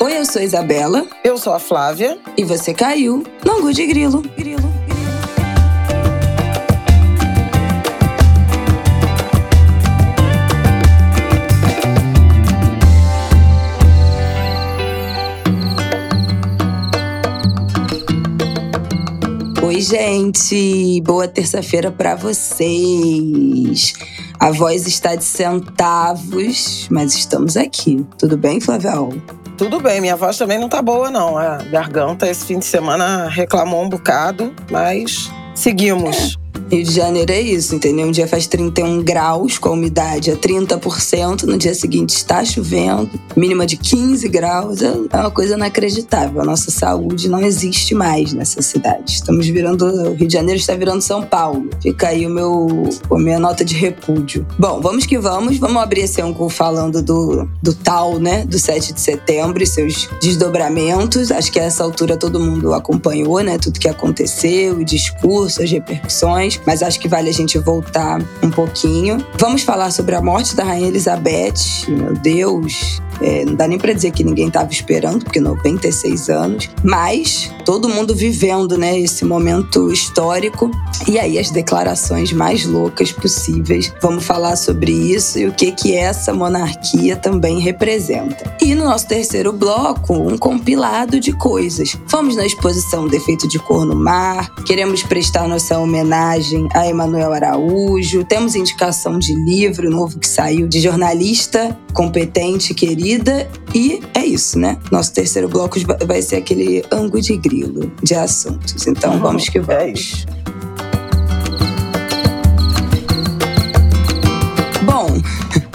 Oi, eu sou a Isabela. Eu sou a Flávia. E você caiu no Angu de Grilo. Grilo. Oi, gente! Boa terça-feira para vocês. A voz está de centavos, mas estamos aqui. Tudo bem, Flavel? Tudo bem, minha voz também não tá boa, não. A garganta esse fim de semana reclamou um bocado, mas seguimos. Rio de Janeiro é isso, entendeu? Um dia faz 31 graus com a umidade a 30%, no dia seguinte está chovendo, mínima de 15 graus. É, é uma coisa inacreditável. A nossa saúde não existe mais nessa cidade. Estamos virando. O Rio de Janeiro está virando São Paulo. Fica aí o meu, a minha nota de repúdio. Bom, vamos que vamos. Vamos abrir esse ângulo falando do, do tal, né? Do 7 de setembro e seus desdobramentos. Acho que a essa altura todo mundo acompanhou, né? Tudo que aconteceu, o discurso, as repercussões mas acho que vale a gente voltar um pouquinho. Vamos falar sobre a morte da Rainha Elizabeth. Meu Deus, é, não dá nem para dizer que ninguém estava esperando, porque 96 anos, mas todo mundo vivendo, né, esse momento histórico. E aí as declarações mais loucas possíveis. Vamos falar sobre isso e o que que essa monarquia também representa. E no nosso terceiro bloco, um compilado de coisas. Fomos na exposição Defeito de Cor no Mar, queremos prestar nossa homenagem a Emanuel Araújo, temos indicação de livro novo que saiu de jornalista competente, querida. E é isso, né? Nosso terceiro bloco vai ser aquele ângulo de grilo de assuntos. Então uhum, vamos que vamos. É Bom,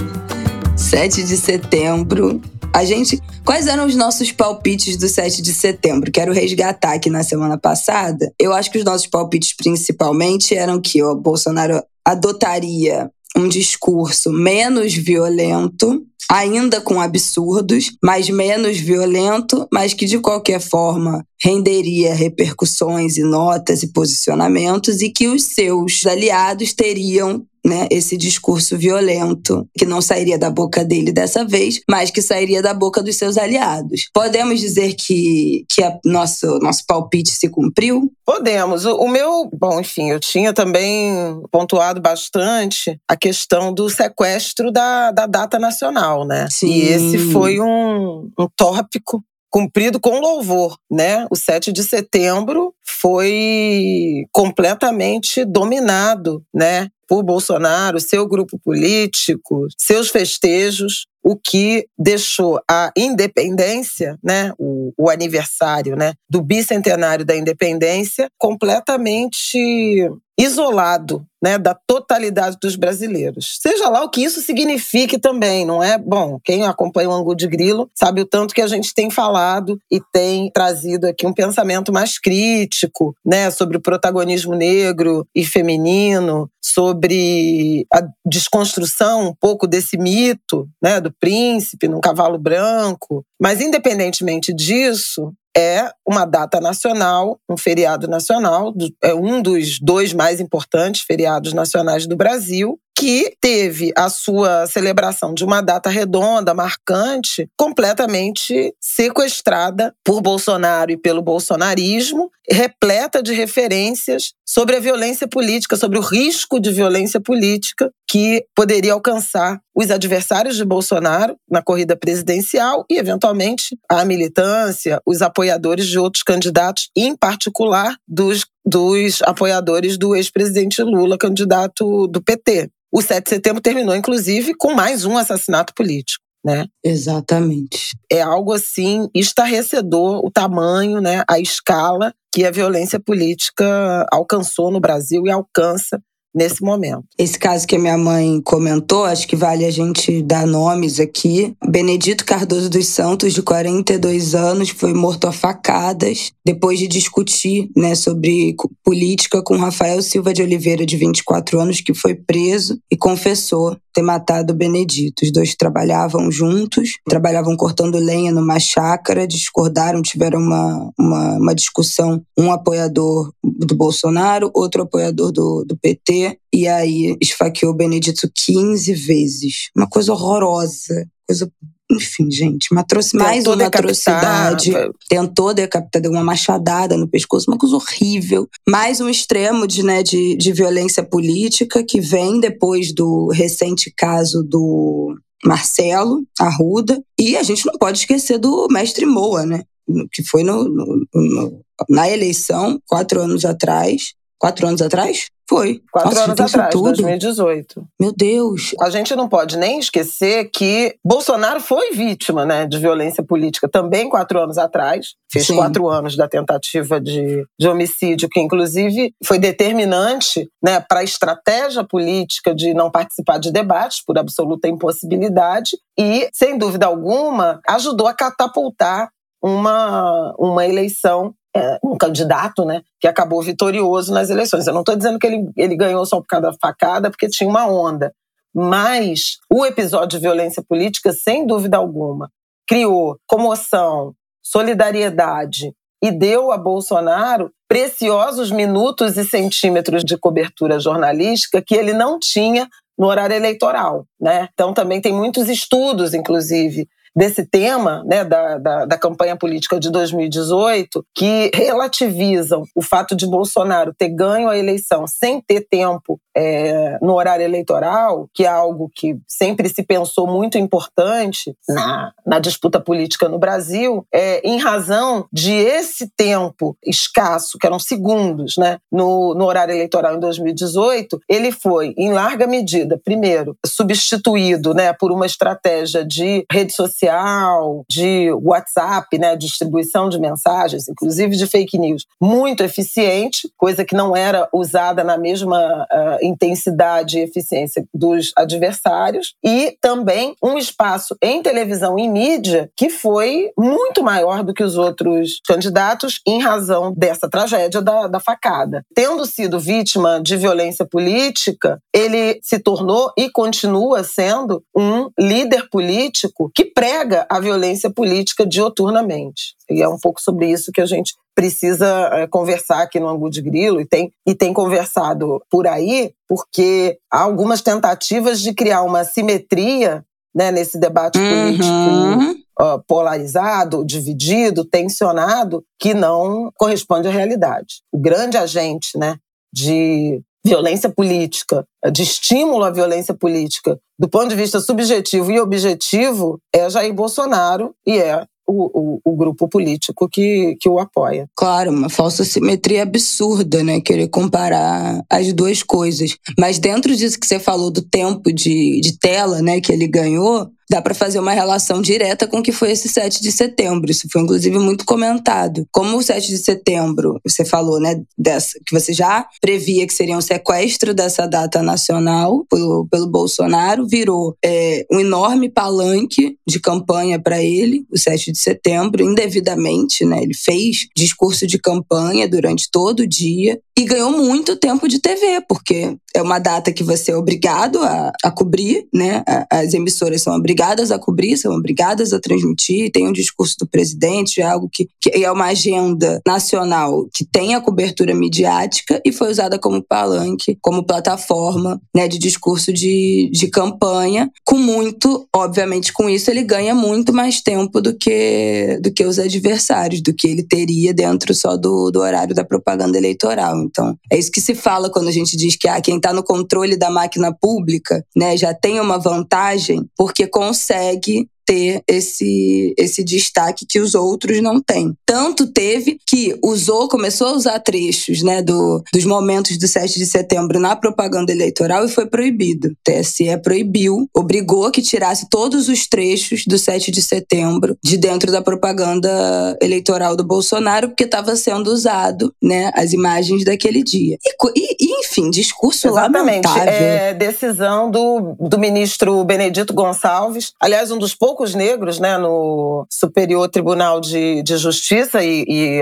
7 de setembro. A gente. Quais eram os nossos palpites do 7 de setembro? Quero resgatar aqui na semana passada. Eu acho que os nossos palpites principalmente eram que o Bolsonaro adotaria um discurso menos violento, ainda com absurdos, mas menos violento, mas que de qualquer forma renderia repercussões e notas e posicionamentos e que os seus aliados teriam né, esse discurso violento, que não sairia da boca dele dessa vez, mas que sairia da boca dos seus aliados. Podemos dizer que, que a nosso, nosso palpite se cumpriu? Podemos. O, o meu, bom, enfim, eu tinha também pontuado bastante a questão do sequestro da, da data nacional, né? Sim. E esse foi um, um tópico cumprido com louvor, né? O 7 de setembro foi completamente dominado, né, por Bolsonaro, seu grupo político, seus festejos, o que deixou a independência, né, o, o, aniversário né, do bicentenário da independência, completamente isolado né, da totalidade dos brasileiros. Seja lá o que isso signifique também, não é? Bom, quem acompanha o Angu de Grilo sabe o tanto que a gente tem falado e tem trazido aqui um pensamento mais crítico né, sobre o protagonismo negro e feminino, sobre a desconstrução um pouco desse mito né, do príncipe num cavalo branco. Mas, independentemente disso, é uma data nacional, um feriado nacional, é um dos dois mais importantes feriados nacionais do Brasil, que teve a sua celebração de uma data redonda, marcante, completamente sequestrada por Bolsonaro e pelo bolsonarismo, repleta de referências sobre a violência política, sobre o risco de violência política que poderia alcançar os adversários de Bolsonaro na corrida presidencial e, eventualmente, a militância, os apoiadores de outros candidatos, em particular dos, dos apoiadores do ex-presidente Lula, candidato do PT. O 7 de setembro terminou, inclusive, com mais um assassinato político. Né? Exatamente. É algo assim estarrecedor o tamanho, né, a escala que a violência política alcançou no Brasil e alcança nesse momento. Esse caso que a minha mãe comentou, acho que vale a gente dar nomes aqui. Benedito Cardoso dos Santos, de 42 anos, foi morto a facadas depois de discutir né, sobre política com Rafael Silva de Oliveira, de 24 anos, que foi preso e confessou ter matado o Benedito. Os dois trabalhavam juntos, trabalhavam cortando lenha numa chácara, discordaram, tiveram uma, uma, uma discussão. Um apoiador do Bolsonaro, outro apoiador do, do PT, e aí esfaqueou Benedito 15 vezes. Uma coisa horrorosa, coisa enfim, gente, uma atroc... mais uma atrocidade. Tentou decapitar, deu uma machadada no pescoço, uma coisa horrível. Mais um extremo de, né, de, de violência política que vem depois do recente caso do Marcelo Arruda. E a gente não pode esquecer do mestre Moa, né? Que foi no, no, no na eleição, quatro anos atrás. Quatro anos atrás? Foi. Quatro Nossa, anos atrás, tudo. 2018. Meu Deus. A gente não pode nem esquecer que Bolsonaro foi vítima né, de violência política também quatro anos atrás. Fez Sim. quatro anos da tentativa de, de homicídio, que inclusive foi determinante né, para a estratégia política de não participar de debates por absoluta impossibilidade e, sem dúvida alguma, ajudou a catapultar uma, uma eleição é, um candidato, né, que acabou vitorioso nas eleições. Eu não estou dizendo que ele, ele ganhou só por causa da facada, porque tinha uma onda. Mas o episódio de violência política, sem dúvida alguma, criou comoção, solidariedade e deu a Bolsonaro preciosos minutos e centímetros de cobertura jornalística que ele não tinha no horário eleitoral, né? Então também tem muitos estudos, inclusive, desse tema, né, da, da, da, campanha política de 2018, que relativizam o fato de Bolsonaro ter ganho a eleição sem ter tempo é, no horário eleitoral, que é algo que sempre se pensou muito importante na, na disputa política no Brasil, é, em razão de esse tempo escasso, que eram segundos, né, no, no horário eleitoral em 2018, ele foi, em larga medida, primeiro, substituído né, por uma estratégia de rede social de WhatsApp, né, distribuição de mensagens, inclusive de fake news, muito eficiente, coisa que não era usada na mesma uh, intensidade e eficiência dos adversários, e também um espaço em televisão e mídia que foi muito maior do que os outros candidatos em razão dessa tragédia da, da facada. Tendo sido vítima de violência política, ele se tornou e continua sendo um líder político que prega a violência política dioturnamente. E é um pouco sobre isso que a gente precisa é, conversar aqui no Angu de Grilo e tem, e tem conversado por aí, porque há algumas tentativas de criar uma simetria né, nesse debate uhum. político uh, polarizado, dividido, tensionado, que não corresponde à realidade. O grande agente né, de violência política, de estímulo à violência política, do ponto de vista subjetivo e objetivo, é Jair Bolsonaro e é o, o, o, grupo político que, que o apoia. Claro, uma falsa simetria absurda, né? Querer comparar as duas coisas. Mas dentro disso que você falou do tempo de, de tela, né, que ele ganhou, dá para fazer uma relação direta com o que foi esse 7 de setembro. Isso foi, inclusive, muito comentado. Como o 7 de setembro, você falou, né, dessa, que você já previa que seria um sequestro dessa data nacional pelo, pelo Bolsonaro, virou é, um enorme palanque de campanha para ele, o 7 de setembro, indevidamente, né? Ele fez discurso de campanha durante todo o dia e ganhou muito tempo de TV, porque é uma data que você é obrigado a, a cobrir, né? As emissoras são obrigadas a cobrir, são obrigadas a transmitir. Tem um discurso do presidente, é algo que, que é uma agenda nacional que tem a cobertura midiática e foi usada como palanque, como plataforma né, de discurso de, de campanha. Com muito, obviamente, com isso ele ganha muito mais tempo do que, do que os adversários, do que ele teria dentro só do, do horário da propaganda eleitoral. Então, é isso que se fala quando a gente diz que ah, quem está no controle da máquina pública né, já tem uma vantagem, porque consegue ter esse, esse destaque que os outros não têm. Tanto teve que usou, começou a usar trechos né, do, dos momentos do 7 de setembro na propaganda eleitoral e foi proibido. O TSE proibiu, obrigou que tirasse todos os trechos do 7 de setembro de dentro da propaganda eleitoral do Bolsonaro, porque estava sendo usado né, as imagens daquele dia. E, e enfim, discurso Exatamente. lamentável. É decisão do, do ministro Benedito Gonçalves, aliás, um dos poucos negros né, no Superior Tribunal de, de Justiça e, e,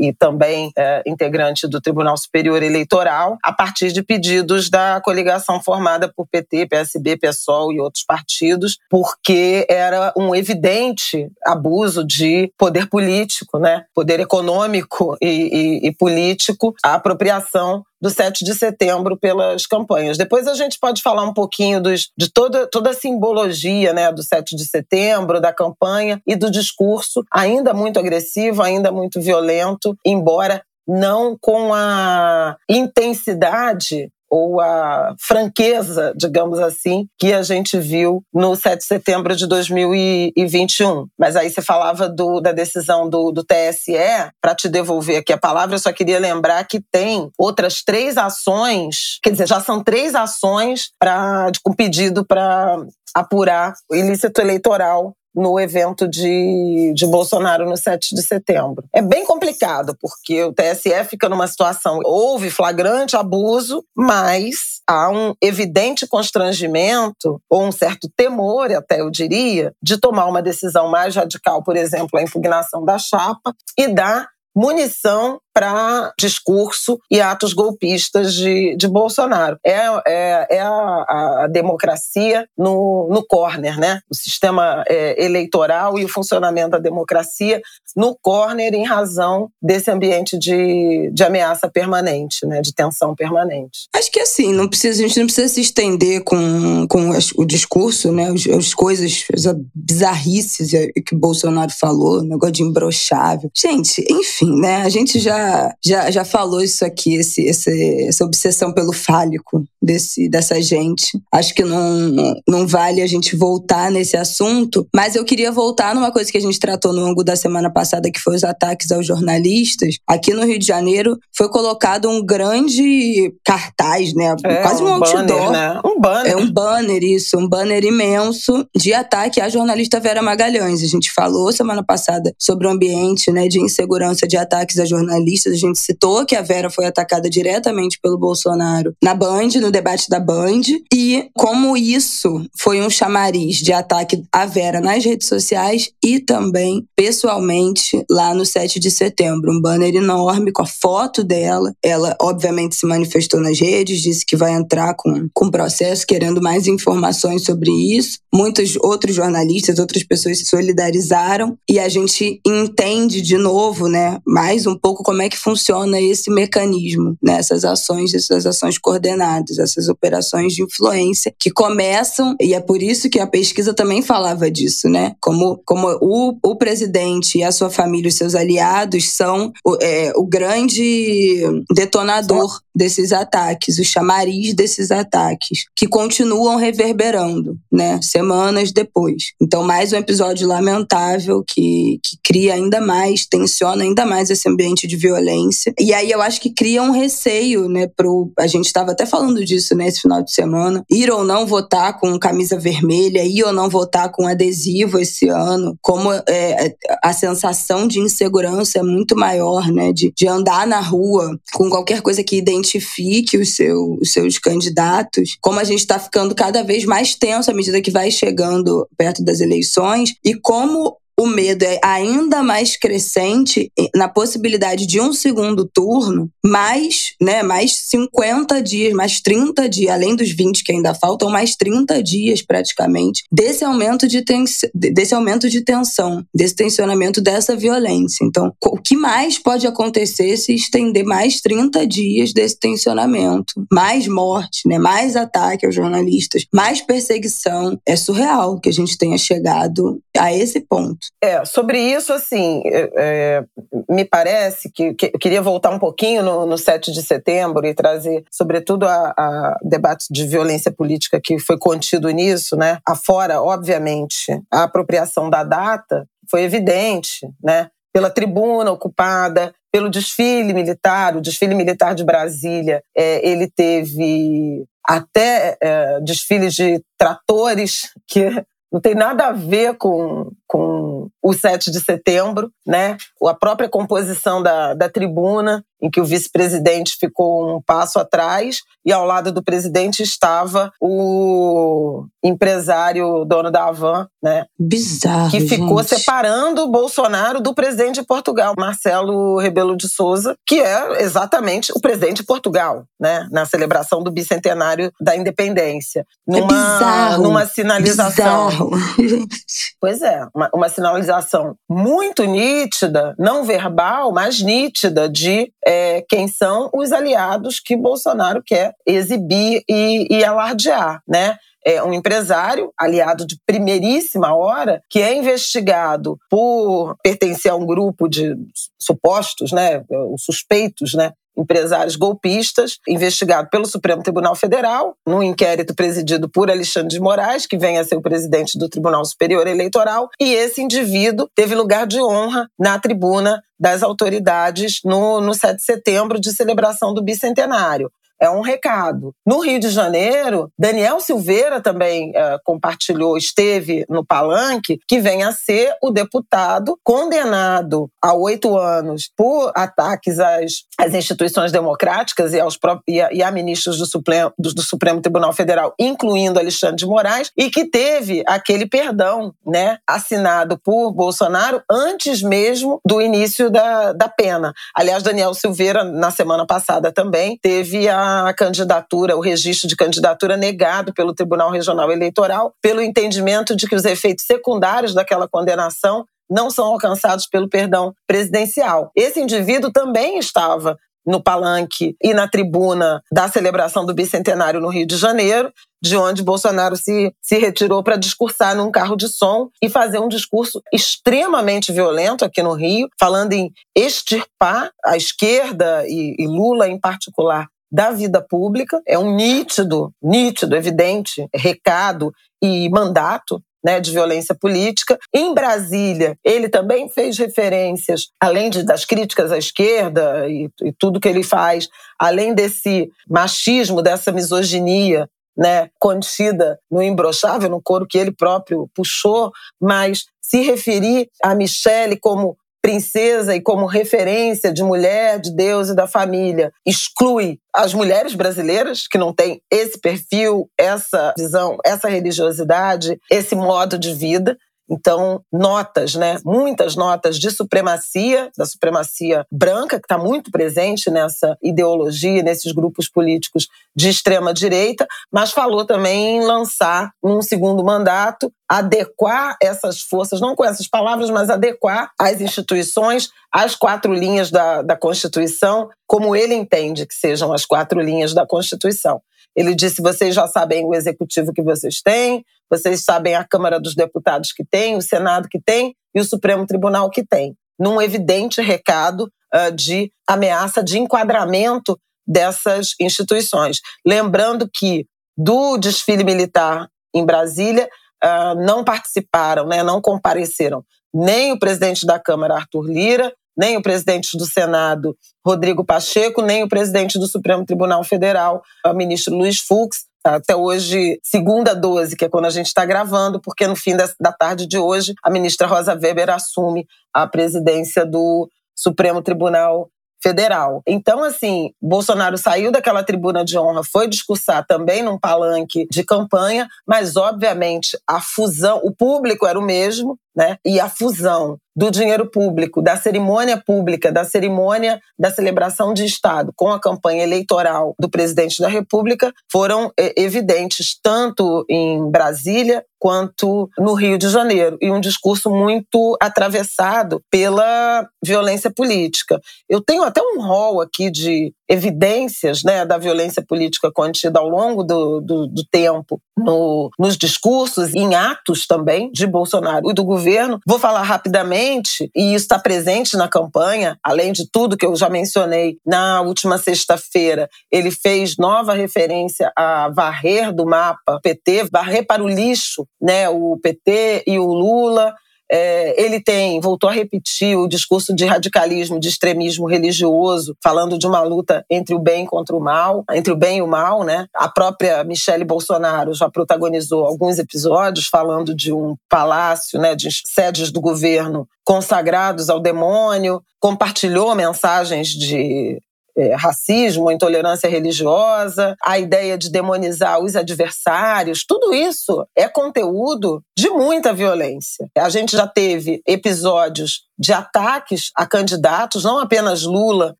e, e também é, integrante do Tribunal Superior Eleitoral, a partir de pedidos da coligação formada por PT, PSB, PSOL e outros partidos, porque era um evidente abuso de poder político, né, poder econômico e, e político, a apropriação do 7 de setembro pelas campanhas. Depois a gente pode falar um pouquinho dos, de toda, toda a simbologia né, do 7 de setembro, da campanha e do discurso, ainda muito agressivo, ainda muito violento, embora não com a intensidade ou a franqueza, digamos assim, que a gente viu no 7 de setembro de 2021. Mas aí você falava do, da decisão do, do TSE, para te devolver aqui a palavra, eu só queria lembrar que tem outras três ações, quer dizer, já são três ações pra, com pedido para apurar o ilícito eleitoral no evento de, de Bolsonaro no 7 de setembro. É bem complicado, porque o TSE fica numa situação, houve flagrante abuso, mas há um evidente constrangimento, ou um certo temor, até eu diria, de tomar uma decisão mais radical, por exemplo, a impugnação da chapa, e dar munição para discurso e atos golpistas de, de Bolsonaro. É, é, é a, a, democracia no, no corner, né? O sistema é, eleitoral e o funcionamento da democracia no corner em razão desse ambiente de, de ameaça permanente, né? De tensão permanente. Acho que assim, não precisa, a gente não precisa se estender com, com o discurso, né? As, as coisas, as bizarrices que Bolsonaro falou, negócio de imbrochável. Gente, enfim, né? A gente já já, já, falou isso aqui, esse, esse, essa obsessão pelo fálico desse, dessa gente. Acho que não, não vale a gente voltar nesse assunto, mas eu queria voltar numa coisa que a gente tratou no longo da semana passada, que foi os ataques aos jornalistas. Aqui no Rio de Janeiro foi colocado um grande cartaz, né? É, Quase um, um outdoor. Banner, né? Um banner. É um banner, isso, um banner imenso de ataque à jornalista Vera Magalhães. A gente falou semana passada sobre o ambiente né, de insegurança de ataques a jornalistas a gente citou que a Vera foi atacada diretamente pelo Bolsonaro na Band, no debate da Band, e como isso foi um chamariz de ataque à Vera nas redes sociais e também pessoalmente lá no 7 de setembro. Um banner enorme com a foto dela. Ela, obviamente, se manifestou nas redes, disse que vai entrar com, com processo, querendo mais informações sobre isso. Muitos outros jornalistas, outras pessoas se solidarizaram e a gente entende de novo, né, mais um pouco como é que funciona esse mecanismo, né? essas ações, essas ações coordenadas, essas operações de influência que começam, e é por isso que a pesquisa também falava disso, né? Como, como o, o presidente e a sua família, os seus aliados, são o, é, o grande detonador desses ataques, o chamariz desses ataques, que continuam reverberando, né? Semanas depois. Então, mais um episódio lamentável que, que cria ainda mais, tensiona ainda mais esse ambiente de violência. E aí eu acho que cria um receio, né, pro. A gente estava até falando disso nesse né, final de semana. Ir ou não votar com camisa vermelha, ir ou não votar com adesivo esse ano. Como é, a sensação de insegurança é muito maior, né? De, de andar na rua com qualquer coisa que identifique os, seu, os seus candidatos. Como a gente está ficando cada vez mais tenso à medida que vai chegando perto das eleições. E como o medo é ainda mais crescente na possibilidade de um segundo turno, mais, né, mais 50 dias, mais 30 dias, além dos 20 que ainda faltam, mais 30 dias praticamente desse aumento de, tens, desse aumento de tensão, desse tensionamento dessa violência. Então, o que mais pode acontecer se estender mais 30 dias desse tensionamento? Mais morte, né, mais ataque aos jornalistas, mais perseguição. É surreal que a gente tenha chegado a esse ponto. É, sobre isso, assim, é, é, me parece que, que, eu queria voltar um pouquinho no, no 7 de setembro e trazer, sobretudo, a, a debate de violência política que foi contido nisso, né? Afora, obviamente, a apropriação da data foi evidente, né? Pela tribuna ocupada, pelo desfile militar, o desfile militar de Brasília, é, ele teve até é, desfiles de tratores que não tem nada a ver com, com o 7 de setembro, né? A própria composição da, da tribuna em que o vice-presidente ficou um passo atrás e ao lado do presidente estava o empresário dono da Avan, né? Bizarro, que ficou gente. separando o Bolsonaro do presidente de Portugal, Marcelo Rebelo de Souza, que é exatamente o presidente de Portugal, né? Na celebração do bicentenário da independência, numa é bizarro, numa sinalização. Bizarro. Pois é, uma, uma, sinalização muito nítida, não verbal, mas nítida, de é, quem são os aliados que Bolsonaro quer exibir e, e alardear, né? é um empresário, aliado de primeiríssima hora, que é investigado por pertencer a um grupo de supostos, né, suspeitos, né, empresários golpistas, investigado pelo Supremo Tribunal Federal, num inquérito presidido por Alexandre de Moraes, que vem a ser o presidente do Tribunal Superior Eleitoral, e esse indivíduo teve lugar de honra na tribuna das autoridades no, no 7 de setembro de celebração do bicentenário é um recado. No Rio de Janeiro, Daniel Silveira também uh, compartilhou, esteve no palanque, que vem a ser o deputado condenado a oito anos por ataques às, às instituições democráticas e, aos e, a, e a ministros do Supremo, do, do Supremo Tribunal Federal, incluindo Alexandre de Moraes, e que teve aquele perdão né, assinado por Bolsonaro antes mesmo do início da, da pena. Aliás, Daniel Silveira, na semana passada também, teve a a candidatura, o registro de candidatura negado pelo Tribunal Regional Eleitoral, pelo entendimento de que os efeitos secundários daquela condenação não são alcançados pelo perdão presidencial. Esse indivíduo também estava no palanque e na tribuna da celebração do bicentenário no Rio de Janeiro, de onde Bolsonaro se, se retirou para discursar num carro de som e fazer um discurso extremamente violento aqui no Rio, falando em extirpar a esquerda e, e Lula em particular da vida pública, é um nítido, nítido, evidente recado e mandato né, de violência política. Em Brasília, ele também fez referências, além de, das críticas à esquerda e, e tudo que ele faz, além desse machismo, dessa misoginia né, contida no imbrochável, no coro que ele próprio puxou, mas se referir a Michele como princesa e como referência de mulher, de Deus e da família, exclui as mulheres brasileiras que não têm esse perfil, essa visão, essa religiosidade, esse modo de vida. Então, notas, né? Muitas notas de supremacia, da supremacia branca, que está muito presente nessa ideologia, nesses grupos políticos de extrema direita, mas falou também em lançar um segundo mandato, adequar essas forças, não com essas palavras, mas adequar as instituições às quatro linhas da, da Constituição, como ele entende que sejam as quatro linhas da Constituição. Ele disse: vocês já sabem o executivo que vocês têm, vocês sabem a Câmara dos Deputados que tem, o Senado que tem e o Supremo Tribunal que tem. Num evidente recado uh, de ameaça de enquadramento dessas instituições. Lembrando que do desfile militar em Brasília uh, não participaram, né, não compareceram nem o presidente da Câmara, Arthur Lira, nem o presidente do Senado, Rodrigo Pacheco, nem o presidente do Supremo Tribunal Federal, o ministro Luiz Fux. Até hoje, segunda 12, que é quando a gente está gravando, porque no fim da tarde de hoje, a ministra Rosa Weber assume a presidência do Supremo Tribunal federal. Então, assim, Bolsonaro saiu daquela tribuna de honra, foi discursar também num palanque de campanha, mas obviamente a fusão, o público era o mesmo, né? E a fusão do dinheiro público, da cerimônia pública, da cerimônia da celebração de Estado com a campanha eleitoral do presidente da República foram é, evidentes tanto em Brasília quanto no Rio de Janeiro e um discurso muito atravessado pela violência política. Eu tenho até um rol aqui de evidências né, da violência política contida ao longo do, do, do tempo no, nos discursos, em atos também de Bolsonaro e do governo. Vou falar rapidamente, e isso está presente na campanha, além de tudo que eu já mencionei. Na última sexta-feira, ele fez nova referência a varrer do mapa PT, varrer para o lixo né, o PT e o Lula é, ele tem, voltou a repetir o discurso de radicalismo, de extremismo religioso, falando de uma luta entre o bem contra o mal, entre o bem e o mal, né? A própria Michele Bolsonaro já protagonizou alguns episódios falando de um palácio, né, de sedes do governo consagrados ao demônio, compartilhou mensagens de é, racismo, intolerância religiosa, a ideia de demonizar os adversários, tudo isso é conteúdo de muita violência. A gente já teve episódios de ataques a candidatos, não apenas Lula,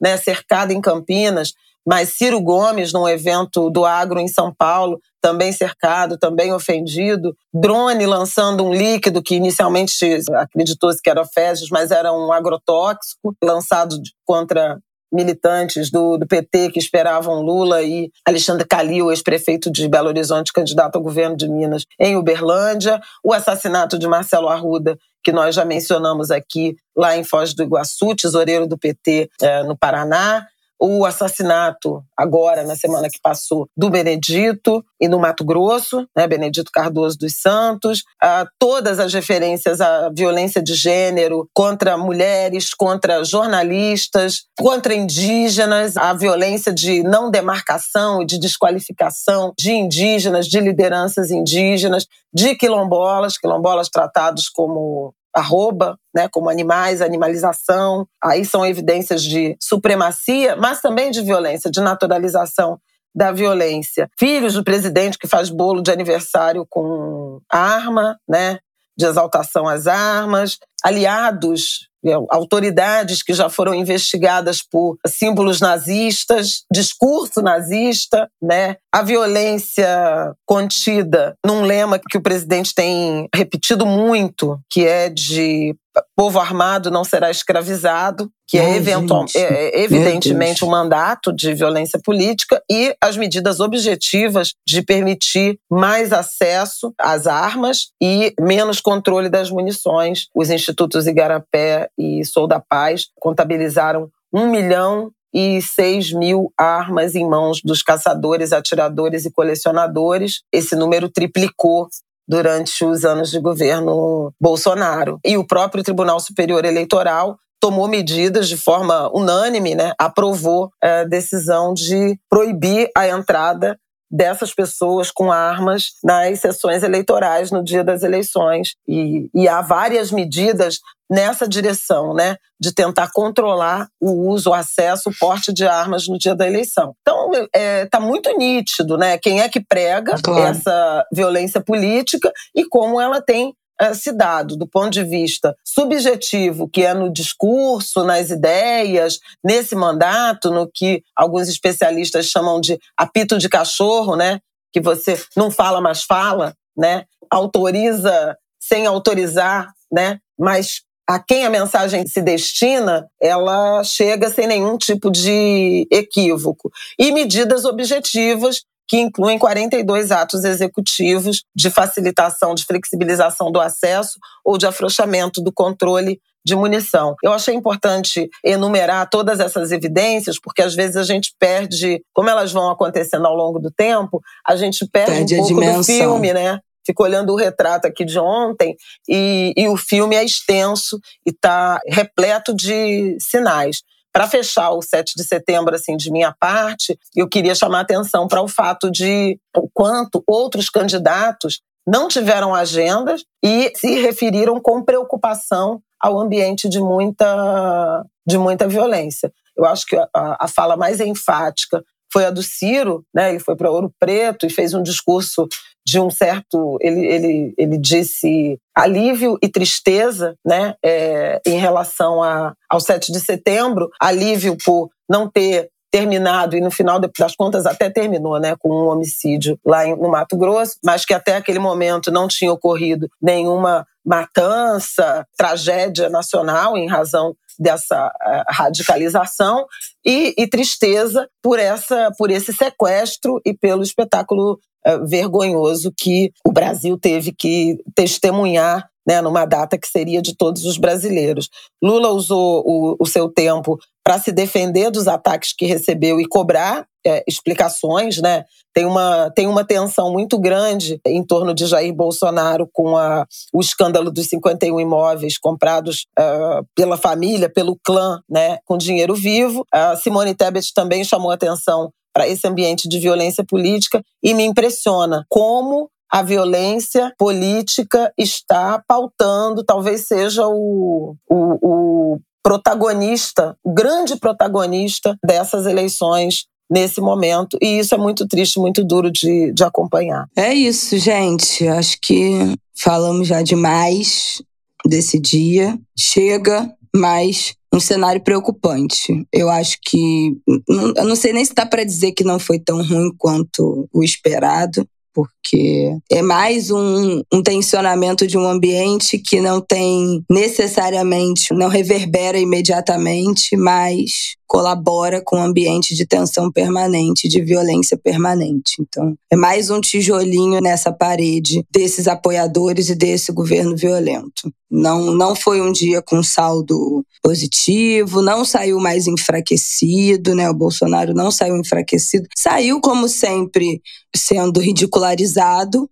né, cercado em Campinas, mas Ciro Gomes, num evento do agro em São Paulo, também cercado, também ofendido. Drone lançando um líquido que inicialmente acreditou-se que era fezes, mas era um agrotóxico, lançado contra militantes do, do, PT que esperavam Lula e Alexandre Calil, ex-prefeito de Belo Horizonte, candidato ao governo de Minas, em Uberlândia, o assassinato de Marcelo Arruda, que nós já mencionamos aqui, lá em Foz do Iguaçu, tesoureiro do PT eh, no Paraná, o assassinato, agora, na semana que passou, do Benedito e no Mato Grosso, né, Benedito Cardoso dos Santos, ah, todas as referências à violência de gênero contra mulheres, contra jornalistas, contra indígenas, a violência de não demarcação e de desqualificação de indígenas, de lideranças indígenas, de quilombolas, quilombolas tratados como arroba, né, como animais, animalização. Aí são evidências de supremacia, mas também de violência, de naturalização da violência. Filhos do presidente que faz bolo de aniversário com arma, né, de exaltação às armas, aliados autoridades que já foram investigadas por símbolos nazistas, discurso nazista, né? A violência contida num lema que o presidente tem repetido muito, que é de povo armado não será escravizado, que é, eventual, é, é evidentemente um mandato de violência política, e as medidas objetivas de permitir mais acesso às armas e menos controle das munições. Os institutos Igarapé e Sou da Paz contabilizaram um milhão e 6 mil armas em mãos dos caçadores, atiradores e colecionadores. Esse número triplicou durante os anos de governo Bolsonaro. E o próprio Tribunal Superior Eleitoral tomou medidas de forma unânime, né, aprovou a é, decisão de proibir a entrada dessas pessoas com armas nas sessões eleitorais no dia das eleições. E, e há várias medidas nessa direção, né, de tentar controlar o uso, o acesso, o porte de armas no dia da eleição. Então, está é, tá muito nítido, né, quem é que prega claro. essa violência política e como ela tem se dado do ponto de vista subjetivo, que é no discurso, nas ideias, nesse mandato, no que alguns especialistas chamam de apito de cachorro, né? Que você não fala, mas fala, né? Autoriza sem autorizar, né? Mas a quem a mensagem se destina, ela chega sem nenhum tipo de equívoco. E medidas objetivas que incluem 42 atos executivos de facilitação, de flexibilização do acesso ou de afrouxamento do controle de munição. Eu achei importante enumerar todas essas evidências, porque às vezes a gente perde, como elas vão acontecendo ao longo do tempo, a gente perde, perde um pouco do filme, né? Fico olhando o retrato aqui de ontem e, e o filme é extenso e está repleto de sinais. Para fechar o 7 de setembro, assim, de minha parte, eu queria chamar atenção para o fato de o quanto outros candidatos não tiveram agendas e se referiram com preocupação ao ambiente de muita, de muita violência. Eu acho que a, a fala mais enfática foi a do Ciro, né? Ele foi para Ouro Preto e fez um discurso de um certo, ele, ele, ele disse alívio e tristeza, né, é, em relação a, ao 7 de setembro, alívio por não ter terminado e no final das contas até terminou, né, com um homicídio lá no Mato Grosso, mas que até aquele momento não tinha ocorrido nenhuma matança, tragédia nacional em razão dessa uh, radicalização e, e, tristeza por essa por esse sequestro e pelo espetáculo uh, vergonhoso que o Brasil teve que testemunhar né, numa data que seria de todos os brasileiros. Lula usou o, o seu tempo para se defender dos ataques que recebeu e cobrar é, explicações, né? Tem uma, tem uma tensão muito grande em torno de Jair Bolsonaro com a, o escândalo dos 51 imóveis comprados uh, pela família, pelo clã, né, com dinheiro vivo. A Simone Tebet também chamou atenção para esse ambiente de violência política e me impressiona como a violência política está pautando, talvez seja o, o, o protagonista, grande protagonista dessas eleições nesse momento. E isso é muito triste, muito duro de, de acompanhar. É isso, gente. Acho que falamos já demais desse dia. Chega, mas um cenário preocupante. Eu acho que. Eu não sei nem se dá para dizer que não foi tão ruim quanto o esperado, porque é mais um, um tensionamento de um ambiente que não tem necessariamente, não reverbera imediatamente, mas colabora com um ambiente de tensão permanente, de violência permanente. Então, é mais um tijolinho nessa parede desses apoiadores e desse governo violento. Não, não foi um dia com saldo positivo, não saiu mais enfraquecido, né? O Bolsonaro não saiu enfraquecido. Saiu, como sempre, sendo ridicularizado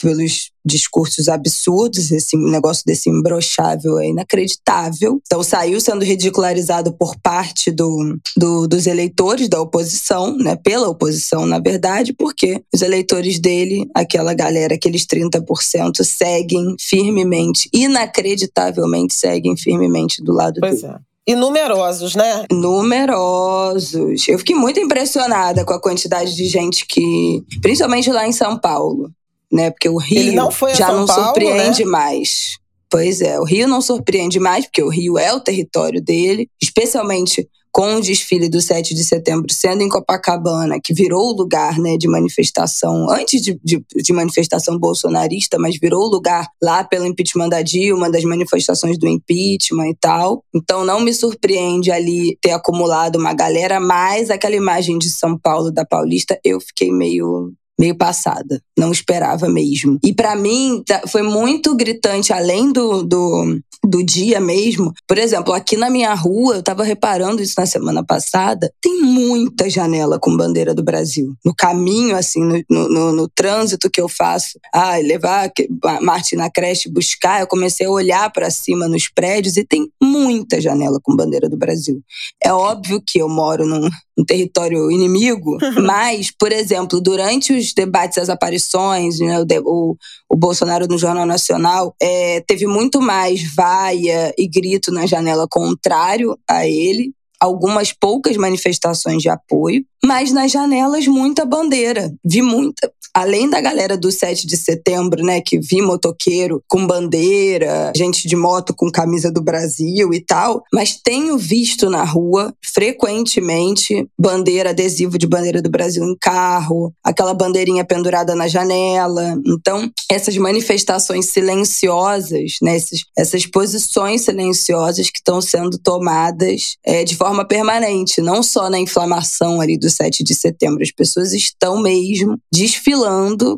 pelos discursos absurdos, esse negócio desse imbrochável é inacreditável. Então saiu sendo ridicularizado por parte do, do, dos eleitores da oposição, né, pela oposição, na verdade, porque os eleitores dele, aquela galera, aqueles 30%, seguem firmemente, inacreditavelmente seguem firmemente do lado pois dele. É. E numerosos, né? Numerosos. Eu fiquei muito impressionada com a quantidade de gente que, principalmente lá em São Paulo, né? Porque o Rio não já não Paulo, surpreende né? mais. Pois é, o Rio não surpreende mais, porque o Rio é o território dele, especialmente com o desfile do 7 de setembro sendo em Copacabana, que virou o lugar né, de manifestação, antes de, de, de, manifestação bolsonarista, mas virou o lugar lá pelo impeachment da Dilma, das manifestações do impeachment e tal. Então não me surpreende ali ter acumulado uma galera, mas aquela imagem de São Paulo da Paulista, eu fiquei meio meio passada. Não esperava mesmo. E para mim tá, foi muito gritante, além do, do, do dia mesmo. Por exemplo, aqui na minha rua, eu tava reparando isso na semana passada, tem muita janela com bandeira do Brasil. No caminho, assim, no, no, no, no trânsito que eu faço, ah, levar a Marte na creche, buscar, eu comecei a olhar para cima nos prédios e tem muita janela com bandeira do Brasil. É óbvio que eu moro num, num território inimigo, mas, por exemplo, durante os debates, as aparições, né, o, o, Bolsonaro no Jornal Nacional, é, teve muito mais vaia e grito na janela contrário a ele, algumas poucas manifestações de apoio, mas nas janelas muita bandeira. Vi muita, além da galera do 7 de setembro, né, que vi motoqueiro com bandeira, gente de moto com camisa do Brasil e tal, mas tenho visto na rua frequentemente bandeira, adesivo de bandeira do Brasil em carro, aquela bandeirinha pendurada na janela. Então, essas manifestações silenciosas, né, essas, essas posições silenciosas que estão sendo tomadas é, de forma permanente, não só na inflamação ali do 7 de setembro, as pessoas estão mesmo desfilando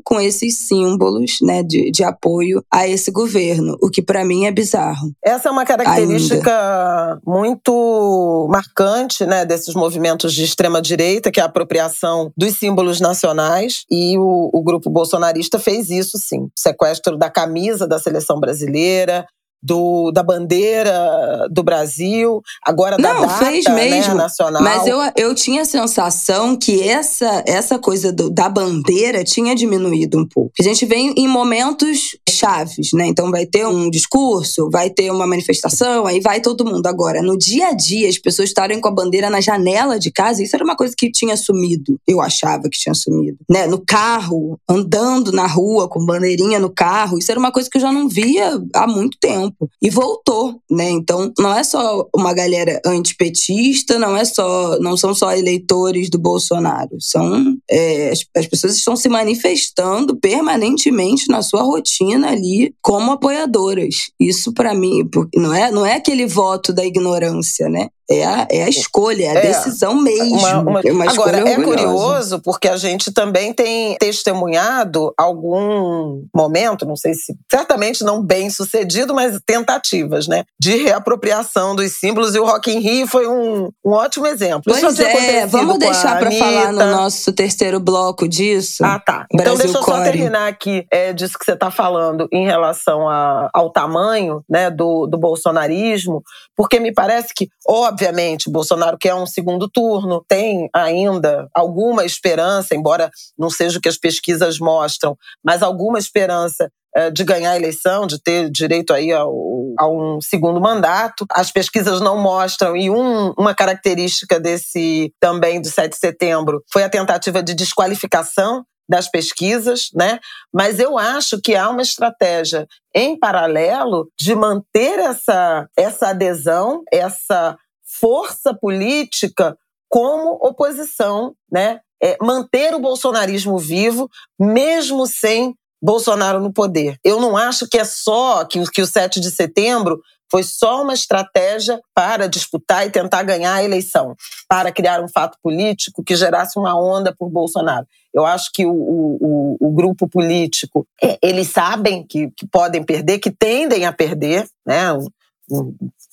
com esses símbolos né, de, de apoio a esse governo, o que para mim é bizarro. Essa é uma característica Ainda. muito marcante né, desses movimentos de extrema-direita, que é a apropriação dos símbolos nacionais, e o, o grupo bolsonarista fez isso sim. Sequestro da camisa da seleção brasileira, do, da bandeira do Brasil, agora da Não, data fez né, mesmo, nacional. Mas eu, eu tinha a sensação que essa, essa coisa do, da bandeira tinha diminuído um pouco. A gente vem em momentos chaves, né? Então vai ter um discurso, vai ter uma manifestação, aí vai todo mundo. Agora, no dia a dia, as pessoas estarem com a bandeira na janela de casa, isso era uma coisa que tinha sumido. Eu achava que tinha sumido. Né? No carro, andando na rua com bandeirinha no carro, isso era uma coisa que eu já não via há muito tempo e voltou, né? Então não é só uma galera antipetista, não é só, não são só eleitores do Bolsonaro, são é, as, as pessoas estão se manifestando permanentemente na sua rotina ali como apoiadoras. Isso para mim não é não é aquele voto da ignorância, né? É a, é a escolha, é a é, decisão mesmo. Uma, uma... É uma Agora, é curioso porque a gente também tem testemunhado algum momento, não sei se certamente não bem sucedido, mas tentativas, né? De reapropriação dos símbolos. E o Rock in Rio foi um, um ótimo exemplo. Pois Isso é, vamos deixar para falar no nosso terceiro bloco disso. Ah, tá. Então Brasil deixa eu só terminar aqui é, disso que você está falando em relação a, ao tamanho né, do, do bolsonarismo, porque me parece que, óbvio, Obviamente, Bolsonaro quer um segundo turno, tem ainda alguma esperança, embora não seja o que as pesquisas mostram, mas alguma esperança eh, de ganhar a eleição, de ter direito aí ao a um segundo mandato. As pesquisas não mostram, e um, uma característica desse também do 7 de setembro foi a tentativa de desqualificação das pesquisas, né? Mas eu acho que há uma estratégia em paralelo de manter essa, essa adesão, essa força política como oposição, né? É, manter o bolsonarismo vivo, mesmo sem Bolsonaro no poder. Eu não acho que é só que, que o 7 de setembro foi só uma estratégia para disputar e tentar ganhar a eleição, para criar um fato político que gerasse uma onda por Bolsonaro. Eu acho que o, o, o grupo político, é, eles sabem que, que podem perder, que tendem a perder, né?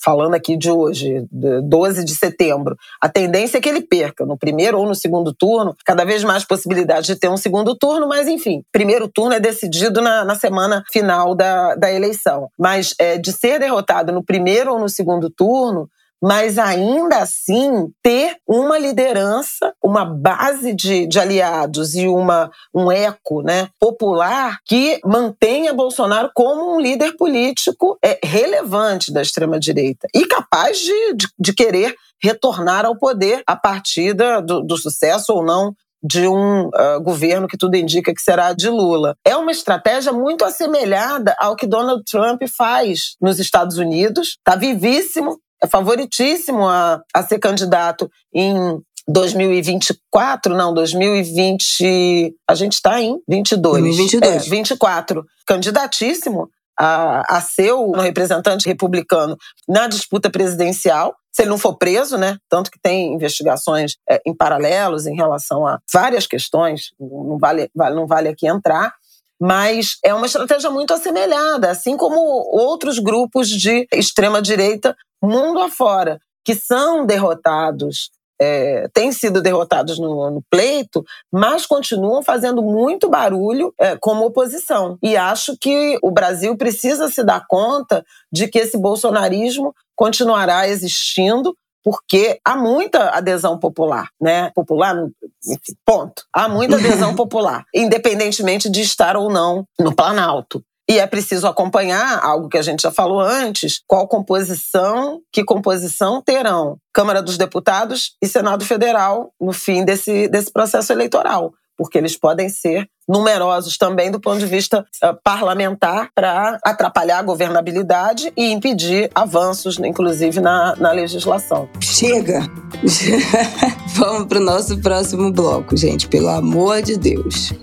Falando aqui de hoje, 12 de setembro, a tendência é que ele perca no primeiro ou no segundo turno, cada vez mais possibilidade de ter um segundo turno, mas enfim, primeiro turno é decidido na, na semana final da, da eleição. Mas é, de ser derrotado no primeiro ou no segundo turno, mas ainda assim ter uma liderança, uma base de, de aliados e uma, um eco né, popular que mantenha Bolsonaro como um líder político é, relevante da extrema-direita e capaz de, de, de, querer retornar ao poder a partir do, do sucesso ou não de um uh, governo que tudo indica que será de Lula. É uma estratégia muito assemelhada ao que Donald Trump faz nos Estados Unidos. Está vivíssimo, é favoritíssimo a, a ser candidato em 2024, não, 2020. A gente está em 22. 2022. É, 24. Candidatíssimo a, a ser o representante republicano na disputa presidencial. Se ele não for preso, né? Tanto que tem investigações é, em paralelos em relação a várias questões, não vale, não vale aqui entrar mas é uma estratégia muito assemelhada, assim como outros grupos de extrema-direita mundo afora, que são derrotados, é, têm sido derrotados no, no, pleito, mas continuam fazendo muito barulho é, como oposição. E acho que o Brasil precisa se dar conta de que esse bolsonarismo continuará existindo, porque há muita adesão popular, né? Popular, ponto. Há muita adesão popular, independentemente de estar ou não no Planalto. E é preciso acompanhar algo que a gente já falou antes, qual composição, que composição terão Câmara dos Deputados e Senado Federal no fim desse, desse processo eleitoral porque eles podem ser numerosos também do ponto de vista uh, parlamentar para atrapalhar a governabilidade e impedir avanços, inclusive na, na legislação. Chega! Vamos para o nosso próximo bloco, gente, pelo amor de Deus.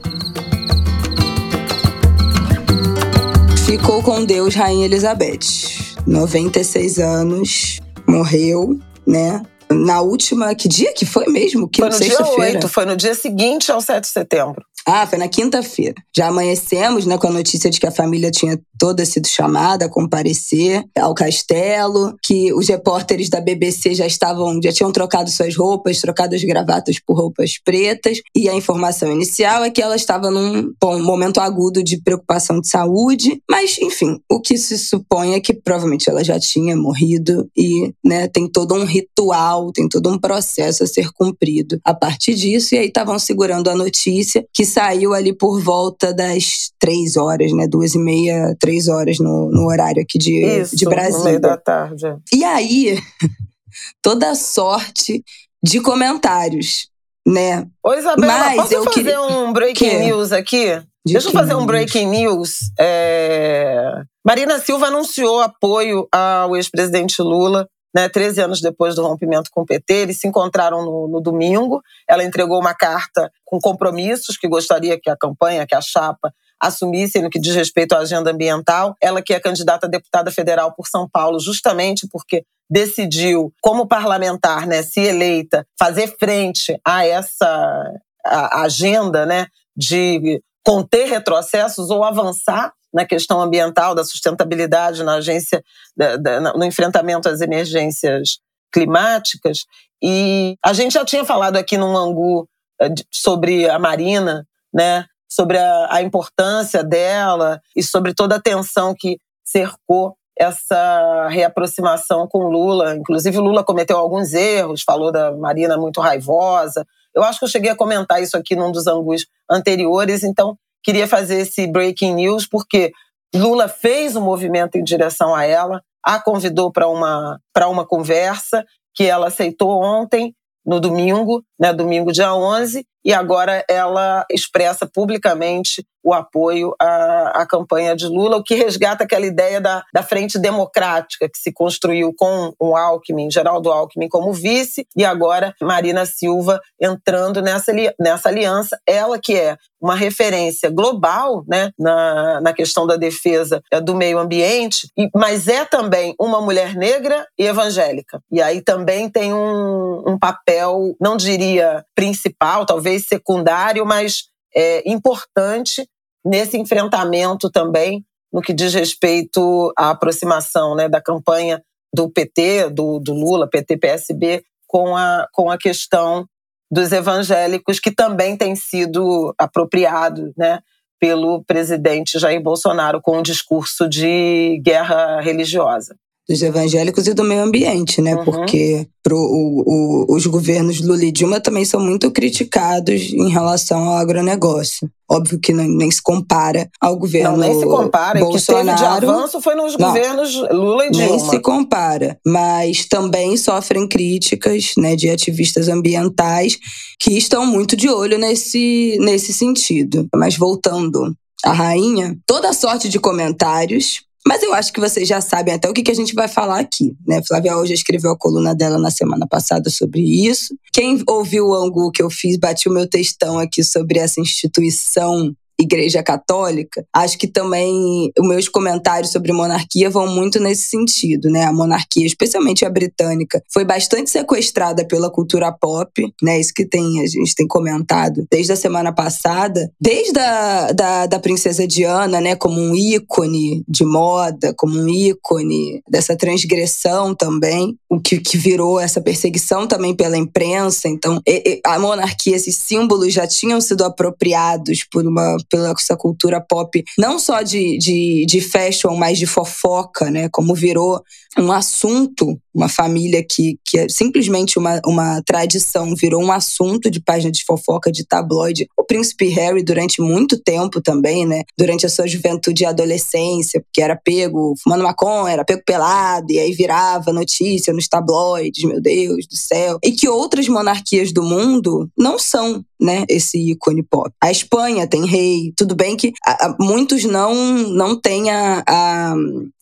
Ficou com Deus Rainha Elizabeth. 96 anos, morreu, né? Na última, que dia que foi mesmo? Que foi no dia 8, foi no dia seguinte ao 7 de setembro. Ah, foi na quinta-feira. Já amanhecemos né, com a notícia de que a família tinha toda sido chamada a comparecer ao castelo, que os repórteres da BBC já estavam, já tinham trocado suas roupas, trocado as gravatas por roupas pretas, e a informação inicial é que ela estava num bom, momento agudo de preocupação de saúde, mas enfim, o que se supõe é que provavelmente ela já tinha morrido e né, tem todo um ritual, tem todo um processo a ser cumprido a partir disso, e aí estavam segurando a notícia que saiu ali por volta das três horas, né? Duas e meia, três horas no, no horário aqui de, Isso, de Brasília. Meio da tarde. É. E aí, toda sorte de comentários, né? Ô, Isabela, Mas posso eu fazer queria... um breaking que? news aqui? De Deixa eu fazer um breaking news. É... Marina Silva anunciou apoio ao ex-presidente Lula né, 13 anos depois do rompimento com o PT, eles se encontraram no, no, domingo. Ela entregou uma carta com compromissos que gostaria que a campanha, que a chapa assumissem no que diz respeito à agenda ambiental. Ela que é candidata a deputada federal por São Paulo, justamente porque decidiu, como parlamentar, né, se eleita, fazer frente a essa a agenda né, de conter retrocessos ou avançar na questão ambiental, da sustentabilidade na agência, da, da, no enfrentamento às emergências climáticas. E a gente já tinha falado aqui no Angu eh, sobre a Marina, né? sobre a, a importância dela e sobre toda a tensão que cercou essa reaproximação com Lula. Inclusive, Lula cometeu alguns erros, falou da Marina muito raivosa. Eu acho que eu cheguei a comentar isso aqui num dos angus anteriores, então queria fazer esse breaking news porque Lula fez um movimento em direção a ela, a convidou para uma, uma conversa que ela aceitou ontem, no domingo, né, domingo dia 11, e agora ela expressa publicamente o apoio à, à, campanha de Lula, o que resgata aquela ideia da, da frente democrática que se construiu com o Alckmin, Geraldo Alckmin como vice, e agora Marina Silva entrando nessa, nessa aliança, ela que é uma referência global né, na, na questão da defesa é, do meio ambiente, mas é também uma mulher negra e evangélica. E aí também tem um, um papel, não diria principal, talvez secundário, mas é, importante nesse enfrentamento também no que diz respeito à aproximação né, da campanha do PT, do, do Lula, PT-PSB, com a, com a questão dos evangélicos, que também tem sido apropriado né, pelo presidente Jair Bolsonaro com o discurso de guerra religiosa dos evangélicos e do meio ambiente, né? Uhum. Porque pro, o, o, os governos Lula e Dilma também são muito criticados em relação ao agronegócio. Óbvio que nem, nem se compara ao governo Não, nem se compara. Bolsonaro. O que teve de avanço foi nos Não, governos Lula e Dilma. Nem se compara. Mas também sofrem críticas né, de ativistas ambientais que estão muito de olho nesse, nesse sentido. Mas voltando à rainha, toda sorte de comentários mas eu acho que vocês já sabem até o que, a gente vai falar aqui, né? Flávia hoje escreveu a coluna dela na semana passada sobre isso. Quem ouviu o ângulo que eu fiz, bati o meu textão aqui sobre essa instituição Igreja Católica, acho que também os meus comentários sobre monarquia vão muito nesse sentido, né? A monarquia, especialmente a britânica, foi bastante sequestrada pela cultura pop, né? Isso que tem, a gente tem comentado desde a semana passada, desde a da, da princesa Diana, né? Como um ícone de moda, como um ícone dessa transgressão também, o que, que virou essa perseguição também pela imprensa. Então, a monarquia, esses símbolos já tinham sido apropriados por uma pela essa cultura pop, não só de, de, de fashion, mas de fofoca, né? Como virou um assunto, uma família que, que é simplesmente uma, uma tradição, virou um assunto de página de fofoca, de tabloide. O príncipe Harry, durante muito tempo também, né? Durante a sua juventude e adolescência, que era pego fumando maconha, era pego pelado, e aí virava notícia nos tabloides, meu Deus do céu. E que outras monarquias do mundo não são, né? Esse ícone pop. A Espanha tem rei, tudo bem que a, a, muitos não, não têm a, a